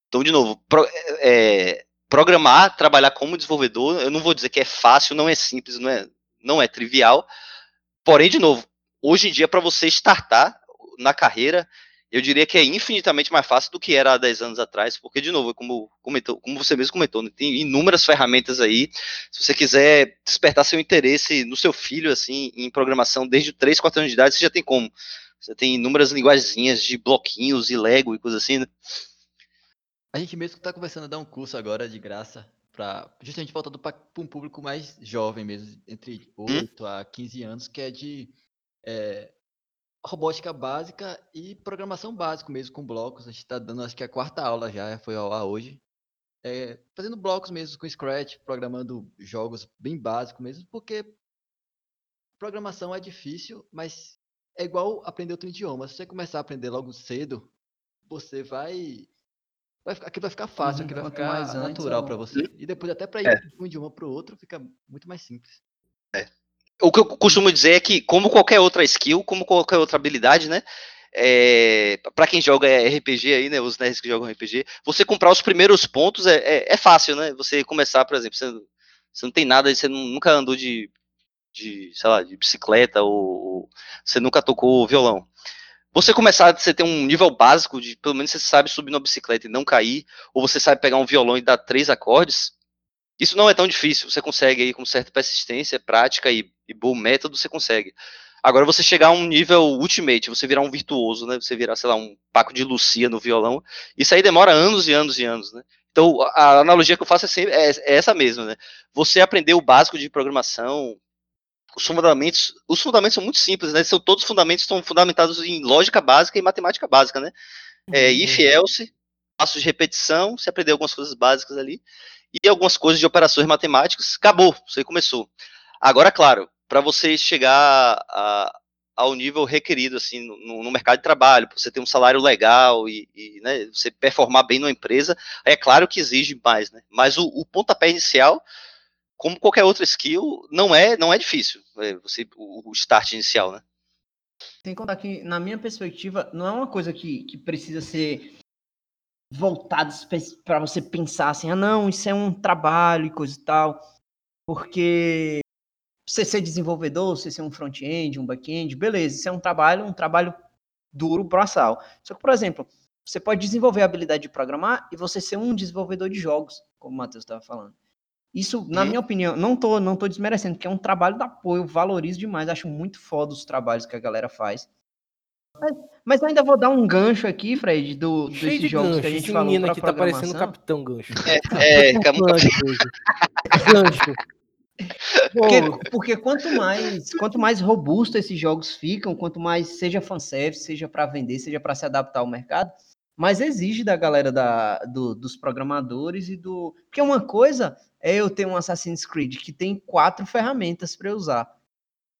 então de novo, pro, é, programar, trabalhar como desenvolvedor, eu não vou dizer que é fácil, não é simples, não é, não é trivial, porém, de novo, hoje em dia, para você startar na carreira, eu diria que é infinitamente mais fácil do que era há 10 anos atrás, porque, de novo, como, comentou, como você mesmo comentou, né, tem inúmeras ferramentas aí. Se você quiser despertar seu interesse no seu filho, assim, em programação desde 3, 4 anos de idade, você já tem como. Você tem inúmeras linguagens de bloquinhos e Lego e coisas assim, né? A gente mesmo está começando a dar um curso agora de graça para justamente voltado para um público mais jovem mesmo, entre 8 hum? a 15 anos, que é de é, robótica básica e programação básica mesmo com blocos. A gente está dando, acho que a quarta aula já, foi ao ar hoje. É, fazendo blocos mesmo com Scratch, programando jogos bem básicos mesmo, porque programação é difícil, mas é igual aprender outro idioma. Se você começar a aprender logo cedo, você vai. vai ficar, aquilo vai ficar fácil, uhum, aquilo vai ficar mais natural para você. E depois, até para ir é. de um idioma para o outro, fica muito mais simples. É o que eu costumo dizer é que, como qualquer outra skill, como qualquer outra habilidade, né? É, para quem joga RPG aí, né? Os nerds que jogam RPG, você comprar os primeiros pontos é, é, é fácil, né? Você começar, por exemplo, você, você não tem nada, você nunca andou de, de, sei lá, de bicicleta ou, ou você nunca tocou violão. Você começar, você ter um nível básico de, pelo menos você sabe subir na bicicleta e não cair, ou você sabe pegar um violão e dar três acordes, isso não é tão difícil, você consegue aí com certa persistência, prática e, e bom método, você consegue. Agora você chegar a um nível ultimate, você virar um virtuoso, né? Você virar, sei lá, um Paco de Lucia no violão, isso aí demora anos e anos e anos, né? Então a analogia que eu faço é, sempre, é, é essa mesma, né? Você aprender o básico de programação, os fundamentos, os fundamentos são muito simples, né? São todos os fundamentos estão fundamentados em lógica básica e matemática básica, né? É, uhum. if else, passos de repetição, você aprender algumas coisas básicas ali e algumas coisas de operações matemáticas, acabou, você começou. Agora, claro, para você chegar a, ao nível requerido assim no, no, mercado de trabalho, para você ter um salário legal e, e né, você performar bem numa empresa, é claro que exige mais, né? Mas o, o pontapé inicial, como qualquer outra skill, não é não é difícil. É você o, o start inicial, né? Tem que contar que, na minha perspectiva, não é uma coisa que, que precisa ser voltados para você pensar assim, ah, não, isso é um trabalho e coisa e tal. Porque você ser desenvolvedor, você ser um front-end, um back-end, beleza, isso é um trabalho, um trabalho duro, braçal. Só que, por exemplo, você pode desenvolver a habilidade de programar e você ser um desenvolvedor de jogos, como o Matheus estava falando. Isso, na minha opinião, não tô, não tô desmerecendo, porque é um trabalho de apoio, valorizo demais, acho muito foda os trabalhos que a galera faz. Mas, mas ainda vou dar um gancho aqui, Fred, do, Cheio desses de jogos gancho. que a gente falou menino aqui tá parecendo Capitão Gancho. É, é, tá gancho. gancho. Porque, porque, quanto mais quanto mais robusto esses jogos ficam, quanto mais seja fanservice, seja para vender, seja para se adaptar ao mercado, mais exige da galera da, do, dos programadores e do. Porque uma coisa é eu ter um Assassin's Creed que tem quatro ferramentas para usar,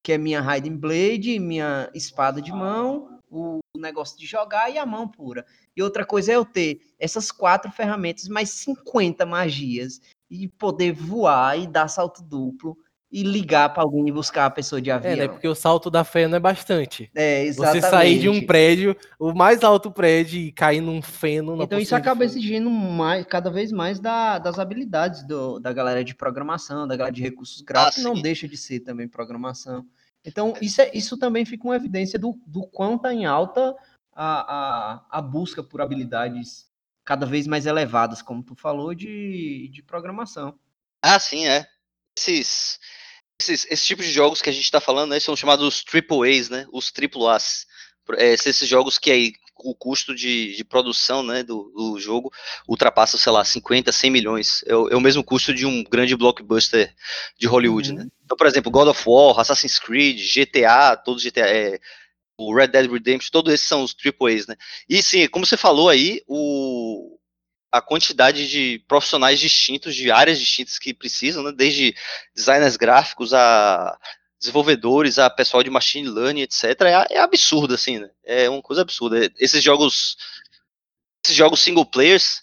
que é minha Hiding Blade, minha espada de mão, o negócio de jogar e a mão pura. E outra coisa é eu ter essas quatro ferramentas, mais 50 magias, e poder voar e dar salto duplo e ligar para alguém e buscar a pessoa de avião. É, né? Porque o salto da fé não é bastante. É, exatamente. Você sair de um prédio, o mais alto prédio e cair num feno. Então isso acaba exigindo mais, cada vez mais da, das habilidades do, da galera de programação, da galera de recursos gráficos, ah, não deixa de ser também programação. Então, isso, é, isso também fica uma evidência do, do quão está em alta a, a, a busca por habilidades cada vez mais elevadas, como tu falou, de, de programação. Ah, sim, é. Esses, esses, esses tipos de jogos que a gente está falando né, são chamados triple A's, né? Os triplo A's. É, esses jogos que aí o custo de, de produção né, do, do, jogo ultrapassa, sei lá, 50, 100 milhões. É o, é o mesmo custo de um grande blockbuster de Hollywood, uhum. né? Então, por exemplo, God of War, Assassin's Creed, GTA, todos GTA, é, o Red Dead Redemption, todos esses são os AAAs, né? E sim, como você falou aí, o, a quantidade de profissionais distintos, de áreas distintas que precisam, né? Desde designers gráficos a desenvolvedores, a pessoal de machine learning, etc. É, é absurdo, assim, né? É uma coisa absurda. Esses jogos, esses jogos single players,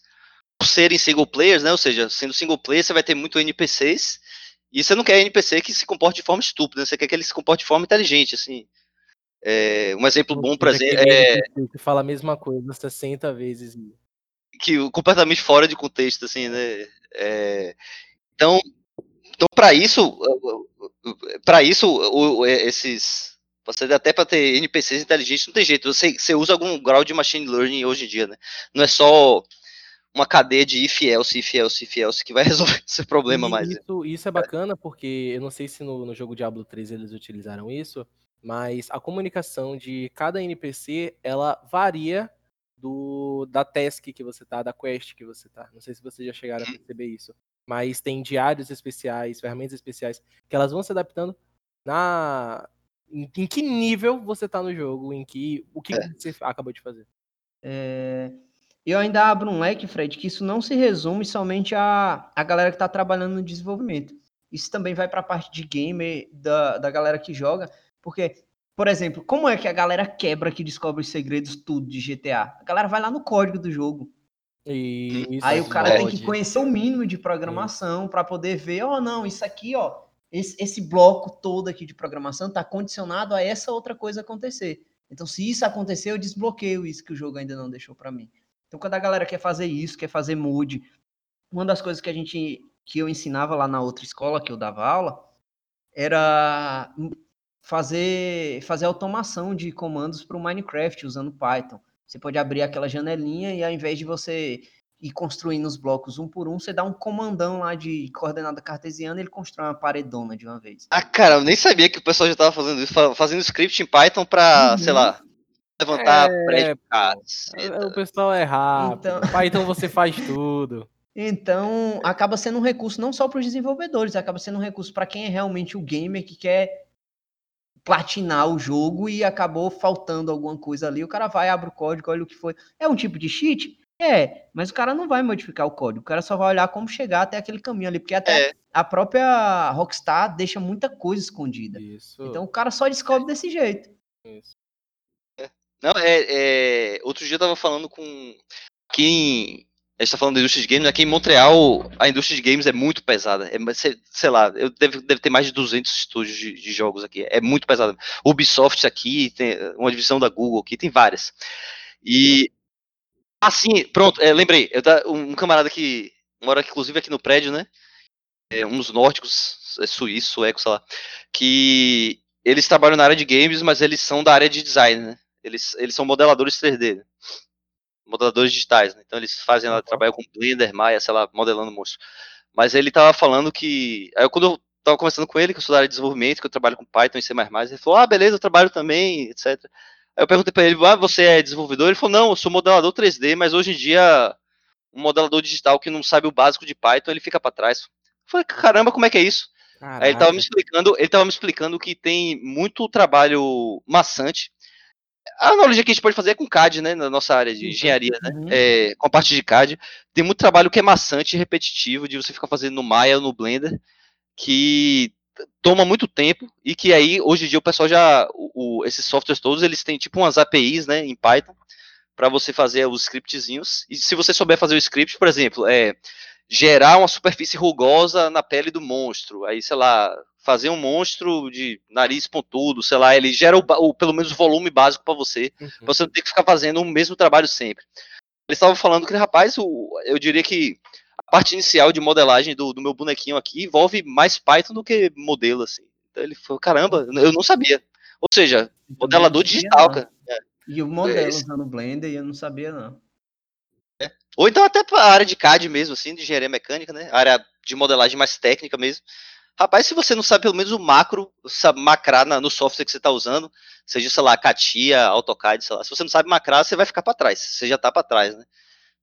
por serem single players, né? Ou seja, sendo single player, você vai ter muito NPCs. E você não quer NPC que se comporte de forma estúpida, você quer que ele se comporte de forma inteligente, assim. É, um exemplo bom, por exemplo, é... Que fala a mesma coisa 60 vezes. Que completamente fora de contexto, assim, né? É, então, então para isso, para isso, esses... Você até para ter NPCs inteligentes não tem jeito. Você, você usa algum grau de machine learning hoje em dia, né? Não é só uma cadeia de if else, if else, if else que vai resolver esse problema e mais. Isso, isso é bacana porque eu não sei se no, no jogo Diablo 3 eles utilizaram isso, mas a comunicação de cada NPC ela varia do da task que você tá, da quest que você tá. Não sei se vocês já chegaram a uhum. perceber isso, mas tem diários especiais, ferramentas especiais que elas vão se adaptando na em, em que nível você tá no jogo, em que o que é. você acabou de fazer. É, eu ainda abro um leque, Fred, que isso não se resume somente a, a galera que está trabalhando no desenvolvimento. Isso também vai para a parte de gamer, da, da galera que joga, porque, por exemplo, como é que a galera quebra que descobre os segredos tudo de GTA? A galera vai lá no código do jogo. Isso, Aí o cara pode. tem que conhecer o mínimo de programação para poder ver, ó, oh, não, isso aqui, ó, esse, esse bloco todo aqui de programação está condicionado a essa outra coisa acontecer. Então, se isso acontecer, eu desbloqueio isso que o jogo ainda não deixou para mim. Então, quando a galera quer fazer isso, quer fazer mood, uma das coisas que a gente que eu ensinava lá na outra escola que eu dava aula era fazer fazer automação de comandos para o Minecraft usando Python. Você pode abrir aquela janelinha e ao invés de você ir construindo os blocos um por um, você dá um comandão lá de coordenada cartesiana e ele constrói uma paredona de uma vez. Ah, cara, eu nem sabia que o pessoal já estava fazendo isso, fazendo script em Python para, uhum. sei lá, levantar é, prédio. O pessoal é rápido. Então... Python você faz tudo. Então, acaba sendo um recurso não só para os desenvolvedores, acaba sendo um recurso para quem é realmente o gamer que quer platinar o jogo e acabou faltando alguma coisa ali. O cara vai, abre o código, olha o que foi. É um tipo de cheat? É, mas o cara não vai modificar o código, o cara só vai olhar como chegar até aquele caminho ali, porque até é. a própria Rockstar deixa muita coisa escondida. Isso. Então o cara só descobre desse jeito. Isso. Não, é, é, Outro dia eu tava falando com. Aqui em. A gente tá falando da indústria de games, aqui em Montreal a indústria de games é muito pesada. É, sei lá, eu deve, deve ter mais de 200 estúdios de, de jogos aqui. É muito pesada. Ubisoft aqui, tem uma divisão da Google aqui, tem várias. E. Assim, pronto, é, lembrei. Um camarada que mora inclusive aqui no prédio, né? É, uns nórdicos, é suíço, sueco, sei lá. Que eles trabalham na área de games, mas eles são da área de design, né? Eles, eles são modeladores 3D, né? Modeladores digitais, né? Então eles fazem, ela trabalham com Blender, Maya, sei lá, modelando monstro. Mas ele tava falando que. Aí quando eu tava conversando com ele, que eu sou da área de desenvolvimento, que eu trabalho com Python e C, ele falou: Ah, beleza, eu trabalho também, etc. Aí eu perguntei pra ele: Ah, você é desenvolvedor? Ele falou: Não, eu sou modelador 3D, mas hoje em dia, um modelador digital que não sabe o básico de Python, ele fica para trás. Eu falei: Caramba, como é que é isso? Caraca. Aí ele tava me explicando, ele tava me explicando que tem muito trabalho maçante a analogia que a gente pode fazer é com CAD, né? Na nossa área de engenharia, né? Uhum. É, com a parte de CAD. Tem muito trabalho que é maçante e repetitivo de você ficar fazendo no Maya ou no Blender, que toma muito tempo e que aí, hoje em dia, o pessoal já. O, o, esses softwares todos, eles têm tipo umas APIs, né? Em Python, para você fazer os scriptzinhos. E se você souber fazer o script, por exemplo, é gerar uma superfície rugosa na pele do monstro. Aí, sei lá, fazer um monstro de nariz pontudo, sei lá, ele gera o, o pelo menos o volume básico para você, uhum. pra você não ter que ficar fazendo o mesmo trabalho sempre. Eles estavam falando que, rapaz, o, eu diria que a parte inicial de modelagem do, do, meu bonequinho aqui envolve mais Python do que modelo, assim. Então ele falou, caramba, eu não sabia. Ou seja, modelador digital, cara. É. E o modelo é usando Blender, eu não sabia, não. É. Ou então até para a área de CAD mesmo, assim, de engenharia mecânica, né? Área de modelagem mais técnica mesmo. Rapaz, se você não sabe pelo menos o macro, sabe macrar na, no software que você está usando, seja, sei lá, Katia, AutoCAD, sei lá, se você não sabe macrar, você vai ficar para trás, você já está para trás, né?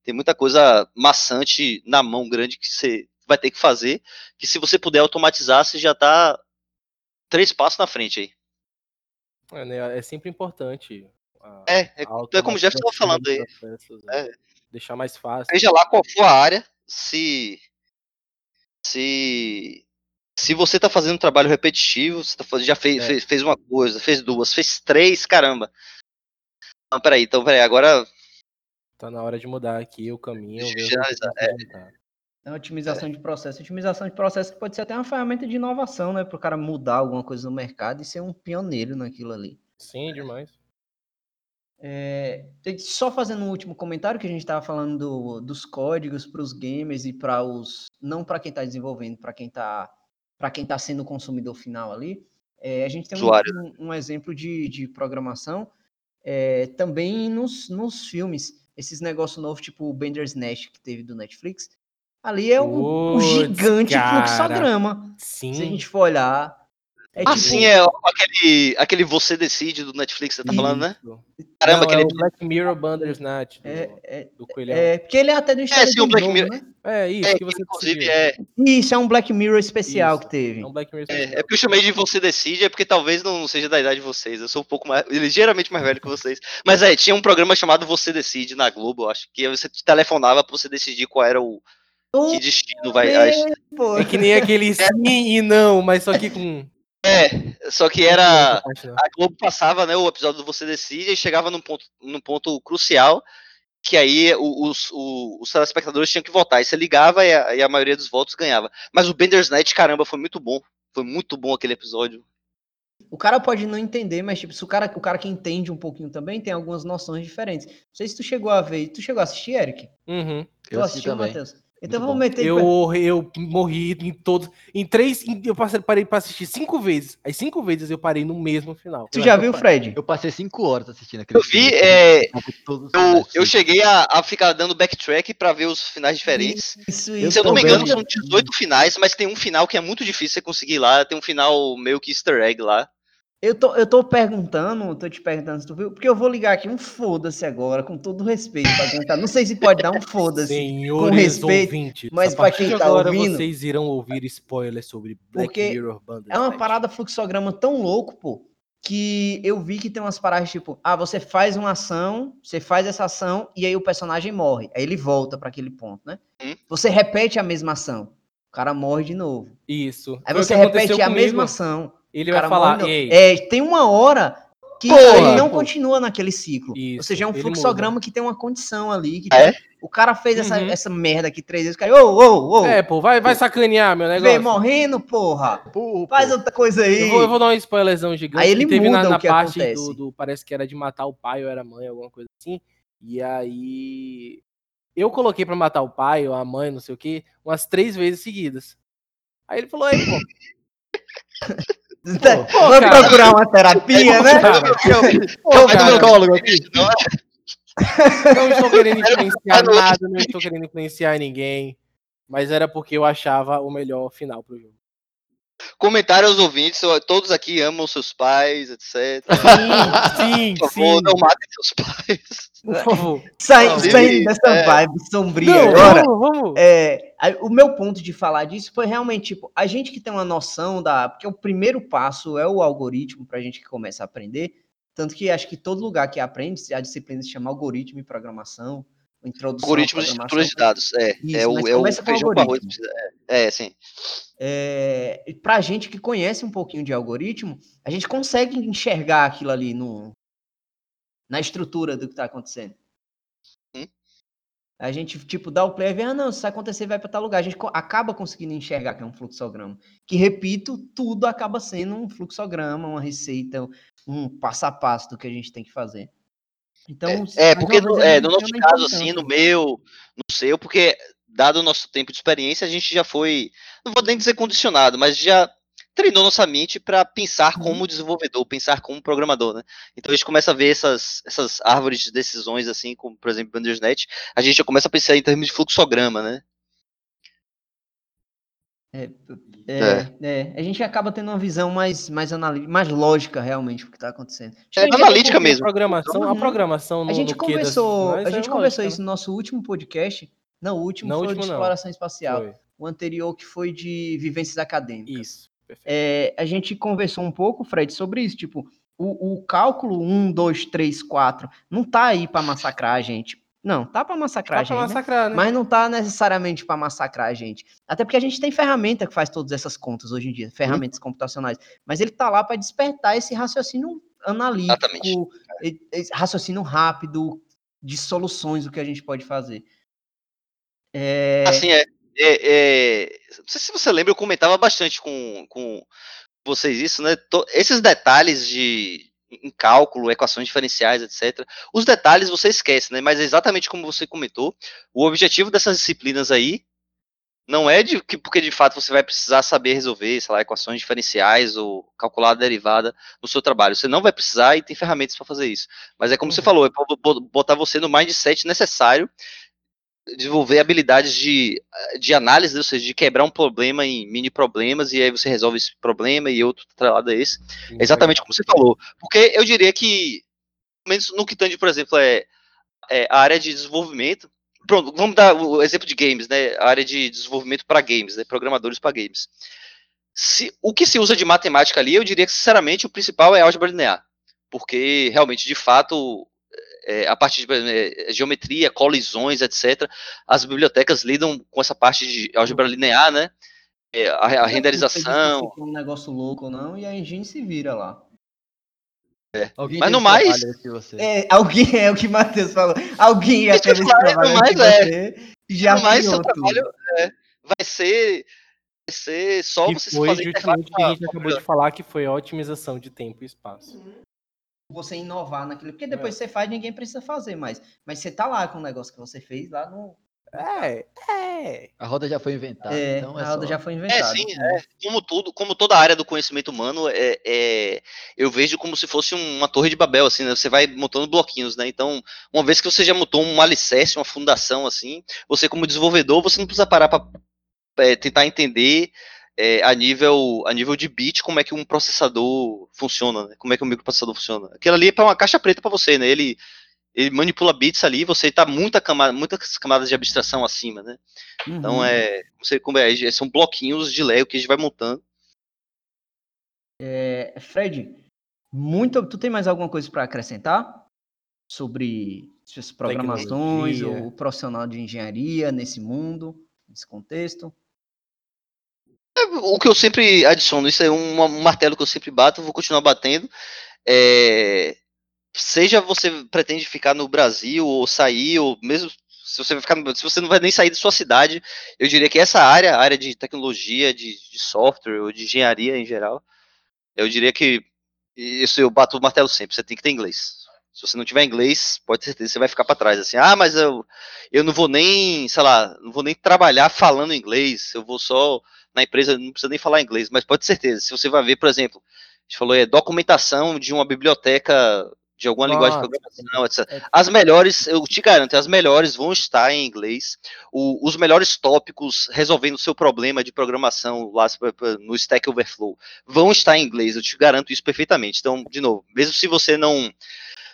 Tem muita coisa maçante na mão grande que você vai ter que fazer, que se você puder automatizar, você já está três passos na frente aí. É, né, é sempre importante. A, é, é, é como o Jeff estava falando aí. Processos, é. Deixar mais fácil. Seja lá qual for a área, se se se você tá fazendo um trabalho repetitivo, você tá já fez, é. fez, fez, uma coisa, fez duas, fez três, caramba. Não, peraí, então peraí, agora Tá na hora de mudar aqui o caminho. Já, já, é. É otimização é. de processo. Otimização de processo pode ser até uma ferramenta de inovação, né? Para o cara mudar alguma coisa no mercado e ser um pioneiro naquilo ali. Sim, demais. É, só fazendo um último comentário que a gente estava falando do, dos códigos para os gamers e para os não para quem está desenvolvendo, para quem está para quem está sendo o consumidor final ali. É, a gente tem um, um, exemplo de, de programação é, também nos, nos filmes. Esses negócios novos, tipo o Bender's Nest que teve do Netflix. Ali é um, um gigante cara. fluxograma. Sim. Se a gente for olhar, é ah, tipo... sim, é aquele, aquele Você Decide do Netflix, você tá falando, né? Caramba, Não, aquele. É o Black Mirror Bandersnatch do, é, é, do Coelhão. É, porque ele é até do É, sim, um Black Mirror. Né? É, isso, é, que você inclusive é. Isso, é um Black Mirror especial isso, que teve. É um Black Mirror é, especial. É, é porque eu chamei de Você Decide, é porque talvez não seja da idade de vocês. Eu sou um pouco mais. ligeiramente mais velho que vocês. Mas é, tinha um programa chamado Você Decide na Globo, eu acho. Que você telefonava pra você decidir qual era o. Que destino vai. É que nem aquele sim e não, mas só que com é, só que era. A Globo passava, né, o episódio do Você Decide e chegava num ponto, num ponto crucial que aí os, os, os telespectadores tinham que votar. E você ligava e a, e a maioria dos votos ganhava. Mas o Bender's Night, caramba, foi muito bom. Foi muito bom aquele episódio. O cara pode não entender, mas tipo, se o cara, o cara que entende um pouquinho também tem algumas noções diferentes. Não sei se tu chegou a ver. Tu chegou a assistir, Eric? Uhum. Tu eu assistiu, Matheus? Então vamos meter. Eu, eu morri em todos. Em três. Eu passei, parei pra assistir cinco vezes. As cinco vezes eu parei no mesmo final. Tu já viu, Fred? Eu passei cinco horas assistindo aquele Eu vi. É, eu, eu cheguei a, a, ficar dando backtrack pra ver os finais diferentes. Isso, isso. Se eu não me engano, são 18 finais, mas tem um final que é muito difícil você conseguir lá. Tem um final meio que easter egg lá. Eu tô, eu tô perguntando, tô te perguntando se tu viu, porque eu vou ligar aqui um foda-se agora, com todo respeito pra quem tá. Não sei se pode dar um foda-se com respeito, ouvintes, mas pra quem tá agora ouvindo. vocês irão ouvir spoilers sobre Black porque Mirror É uma parada fluxograma tão louco, pô, que eu vi que tem umas paradas tipo, ah, você faz uma ação, você faz essa ação e aí o personagem morre. Aí ele volta para aquele ponto, né? Hum? Você repete a mesma ação, o cara morre de novo. Isso. Aí Foi você repete a mesma ação ele vai falar, Ei. É, tem uma hora que Porra, ele não pô. continua naquele ciclo. Isso, Ou seja, é um fluxograma que tem uma condição ali. Que é? O cara fez essa, uhum. essa merda aqui três vezes. Ô, ô, ô. É, pô, vai, vai sacanear meu negócio. Vem morrendo, porra. Pô, Faz outra coisa aí. Eu vou, eu vou, dar um spoilerzão gigante. Aí ele teve muda na, na parte do, do, Parece que era de matar o pai ou era a mãe, alguma coisa assim. E aí. Eu coloquei pra matar o pai ou a mãe, não sei o quê, umas três vezes seguidas. Aí ele falou, aí, pô. Pô, Vamos cara. procurar uma terapia, né? Pô, psicólogo aqui. Não estou querendo influenciar nada, não estou querendo influenciar ninguém. Mas era porque eu achava o melhor final pro jogo. Comentário aos ouvintes, todos aqui amam seus pais, etc. Sim, sim, Por favor, sim. não matem seus pais. Por favor. Saindo, saindo dessa é. vibe sombria não, agora. Vamos, vamos. É, o meu ponto de falar disso foi realmente, tipo, a gente que tem uma noção da... Porque o primeiro passo é o algoritmo pra gente que começa a aprender. Tanto que acho que todo lugar que aprende, a disciplina se chama algoritmo e programação. Introdução Algoritmos de estruturas de dados, é. Isso, é o, é o feijão com arroz. É, é sim. É, para a gente que conhece um pouquinho de algoritmo, a gente consegue enxergar aquilo ali no, na estrutura do que está acontecendo. Hum? A gente, tipo, dá o play e vê, ah, não, se acontecer, vai para tal lugar. A gente acaba conseguindo enxergar que é um fluxograma. Que, repito, tudo acaba sendo um fluxograma, uma receita, um passo a passo do que a gente tem que fazer. Então, é, é porque no, é, no nosso caso, assim, no meu, no seu, porque dado o nosso tempo de experiência, a gente já foi, não vou nem dizer condicionado, mas já treinou nossa mente para pensar uhum. como desenvolvedor, pensar como programador, né? Então a gente começa a ver essas, essas árvores de decisões, assim, como por exemplo Bandersnatch, a gente já começa a pensar em termos de fluxograma, né? É, é, é. é, a gente acaba tendo uma visão mais, mais, analítica, mais lógica realmente do que está acontecendo. É analítica mesmo. A programação, a programação no, a gente conversou, a gente conversou isso no nosso último podcast. Não, o último não, foi último de exploração espacial. Foi. O anterior que foi de vivências acadêmicas. Isso. É, a gente conversou um pouco, Fred, sobre isso. Tipo, o, o cálculo 1, 2, 3, 4 não tá aí para massacrar a gente. Não, tá para massacrar tá a gente. Pra massacrar, né? Mas não tá necessariamente para massacrar a gente. Até porque a gente tem ferramenta que faz todas essas contas hoje em dia, ferramentas computacionais. Mas ele tá lá para despertar esse raciocínio analítico, raciocínio rápido, de soluções do que a gente pode fazer. É... Assim, é, é, é, Não sei se você lembra, eu comentava bastante com, com vocês isso, né? Esses detalhes de em cálculo, equações diferenciais, etc. Os detalhes você esquece, né? Mas é exatamente como você comentou, o objetivo dessas disciplinas aí não é de que porque de fato você vai precisar saber resolver, sei lá, equações diferenciais ou calcular a derivada no seu trabalho. Você não vai precisar e tem ferramentas para fazer isso. Mas é como uhum. você falou, é para botar você no mindset necessário desenvolver habilidades de, de análise, ou seja, de quebrar um problema em mini problemas e aí você resolve esse problema e outro lado é esse. É exatamente como você falou. Porque eu diria que, menos no que tange, por exemplo, é, é a área de desenvolvimento. Pronto, vamos dar o exemplo de games, né? A área de desenvolvimento para games, né? Programadores para games. Se, o que se usa de matemática ali, eu diria que, sinceramente, o principal é álgebra linear. Porque, realmente, de fato, é, a parte de é, geometria, colisões, etc. As bibliotecas lidam com essa parte de álgebra linear, né? É, a, a renderização. um negócio louco ou não, e a engine se vira lá. É. Mas no mais. É, alguém é o que o Matheus falou. Alguém teve esse trabalho. Mais, é. Já no mais, seu trabalho é, vai ser. Vai ser só e você foi fazer justamente o que a gente acabou de falar, que foi a otimização de tempo e espaço você inovar naquilo. Porque depois é. você faz, ninguém precisa fazer mais. Mas você tá lá com o negócio que você fez lá no. É, é. A roda já foi inventada. É, então é a roda só... já foi inventada. É, sim, é. Como, tudo, como toda a área do conhecimento humano, é, é, eu vejo como se fosse uma torre de Babel, assim, né? Você vai montando bloquinhos, né? Então, uma vez que você já montou um alicerce, uma fundação, assim, você como desenvolvedor, você não precisa parar para é, tentar entender é, a, nível, a nível de bit como é que um processador funciona, né? como é que um microprocessador funciona. Aquilo ali é para uma caixa preta para você, né? Ele, ele manipula bits ali, você está muita camada, muitas camadas de abstração acima, né? Então, uhum. Então é, você, como é, são bloquinhos de Lego que a gente vai montando. É, Fred, muito, tu tem mais alguma coisa para acrescentar sobre suas programações ou profissional de engenharia nesse mundo, nesse contexto? O que eu sempre adiciono, isso é um, martelo que eu sempre bato, vou continuar batendo. É, seja você pretende ficar no Brasil ou sair, ou mesmo se você vai ficar, se você não vai nem sair de sua cidade, eu diria que essa área, área de tecnologia, de, de software ou de engenharia em geral, eu diria que isso eu bato o martelo sempre, você tem que ter inglês. Se você não tiver inglês, pode ter certeza que você vai ficar para trás. Assim, ah, mas eu, eu não vou nem, sei lá, não vou nem trabalhar falando inglês, eu vou só na empresa, não precisa nem falar inglês, mas pode ter certeza, se você vai ver, por exemplo, a gente falou, é documentação de uma biblioteca de alguma Nossa, linguagem de programação, etc. É as melhores, eu te garanto, as melhores vão estar em inglês. O, os melhores tópicos resolvendo o seu problema de programação lá no Stack Overflow vão estar em inglês, eu te garanto isso perfeitamente. Então, de novo, mesmo se você não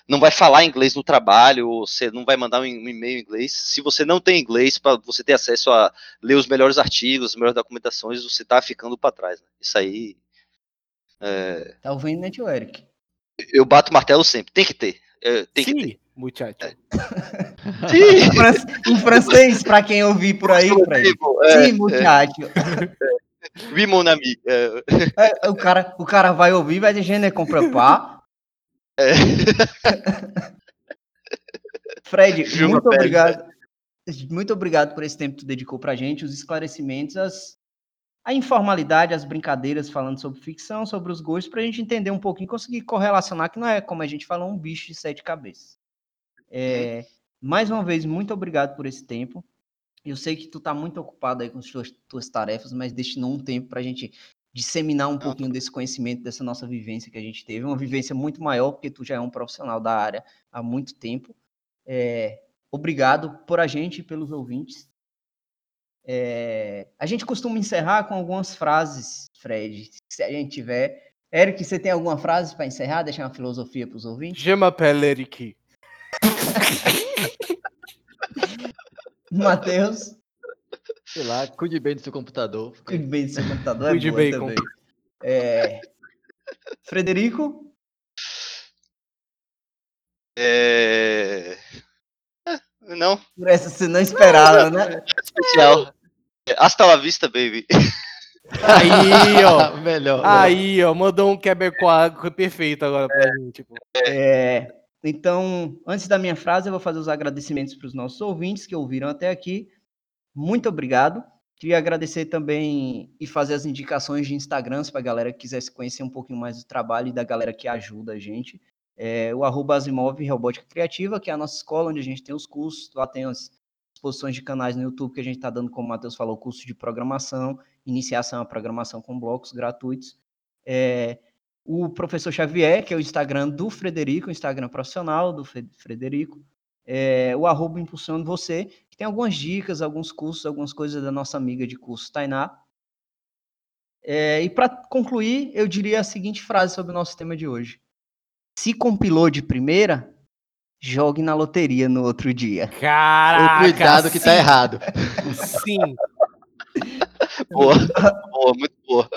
não vai falar inglês no trabalho, ou você não vai mandar um e-mail em inglês. Se você não tem inglês, para você ter acesso a ler os melhores artigos, as melhores documentações, você está ficando para trás. Né? Isso aí. É... Tá ouvindo network. Eu bato martelo sempre, tem que ter. É, tem Sim, que ter. Muchacho. É. em francês, para quem ouvir por aí, Fred. É, Sim, muchacho. É. Oui, mon ami. É. o, cara, o cara vai ouvir, vai dizer, né, compra pá. É. Fred, muito obrigado. Muito obrigado por esse tempo que tu dedicou pra gente, os esclarecimentos, as, a informalidade, as brincadeiras falando sobre ficção, sobre os gostos, pra gente entender um pouquinho, conseguir correlacionar, que não é, como a gente falou, um bicho de sete cabeças. É, mais uma vez, muito obrigado por esse tempo. Eu sei que tu tá muito ocupado aí com as tuas, tuas tarefas, mas destinou um tempo pra gente disseminar um pouquinho desse conhecimento, dessa nossa vivência que a gente teve, uma vivência muito maior, porque tu já é um profissional da área há muito tempo. É, obrigado por a gente e pelos ouvintes. É, a gente costuma encerrar com algumas frases, Fred, se a gente tiver. Eric, você tem alguma frase para encerrar, deixar uma filosofia para os ouvintes? Je m'appelle Eric. Matheus. Sei lá, cuide bem do seu computador. Cuide bem do seu computador, é cuide bem também. É... Frederico? É... é... Não. Por essa você não esperava, né? Especial. Hasta la vista, baby. Aí, ó. Melhor. Aí, ó. Mandou um quebra perfeito agora pra é, gente. Pô. É... Então, antes da minha frase, eu vou fazer os agradecimentos para os nossos ouvintes que ouviram até aqui. Muito obrigado. Queria agradecer também e fazer as indicações de Instagrams para a galera que quisesse conhecer um pouquinho mais do trabalho e da galera que ajuda a gente. É, o arroba Asimov Robótica Criativa, que é a nossa escola, onde a gente tem os cursos. Lá tem as exposições de canais no YouTube que a gente está dando, como o Matheus falou, curso de programação, iniciação à programação com blocos gratuitos. É, o professor Xavier, que é o Instagram do Frederico, o Instagram profissional do Frederico. É, o arroba Impulsionando Você, que tem algumas dicas, alguns cursos, algumas coisas da nossa amiga de curso, Tainá. É, e para concluir, eu diria a seguinte frase sobre o nosso tema de hoje. Se compilou de primeira, jogue na loteria no outro dia. Caraca! cuidado que tá errado. Sim. É boa, boa, muito boa.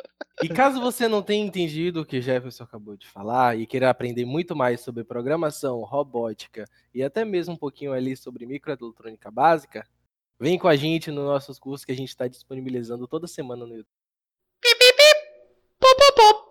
E caso você não tenha entendido o que Jefferson acabou de falar e queira aprender muito mais sobre programação, robótica e até mesmo um pouquinho ali sobre microeletrônica básica, vem com a gente nos nossos cursos que a gente está disponibilizando toda semana no YouTube. Pip, pip, pip. Pop, pop, pop.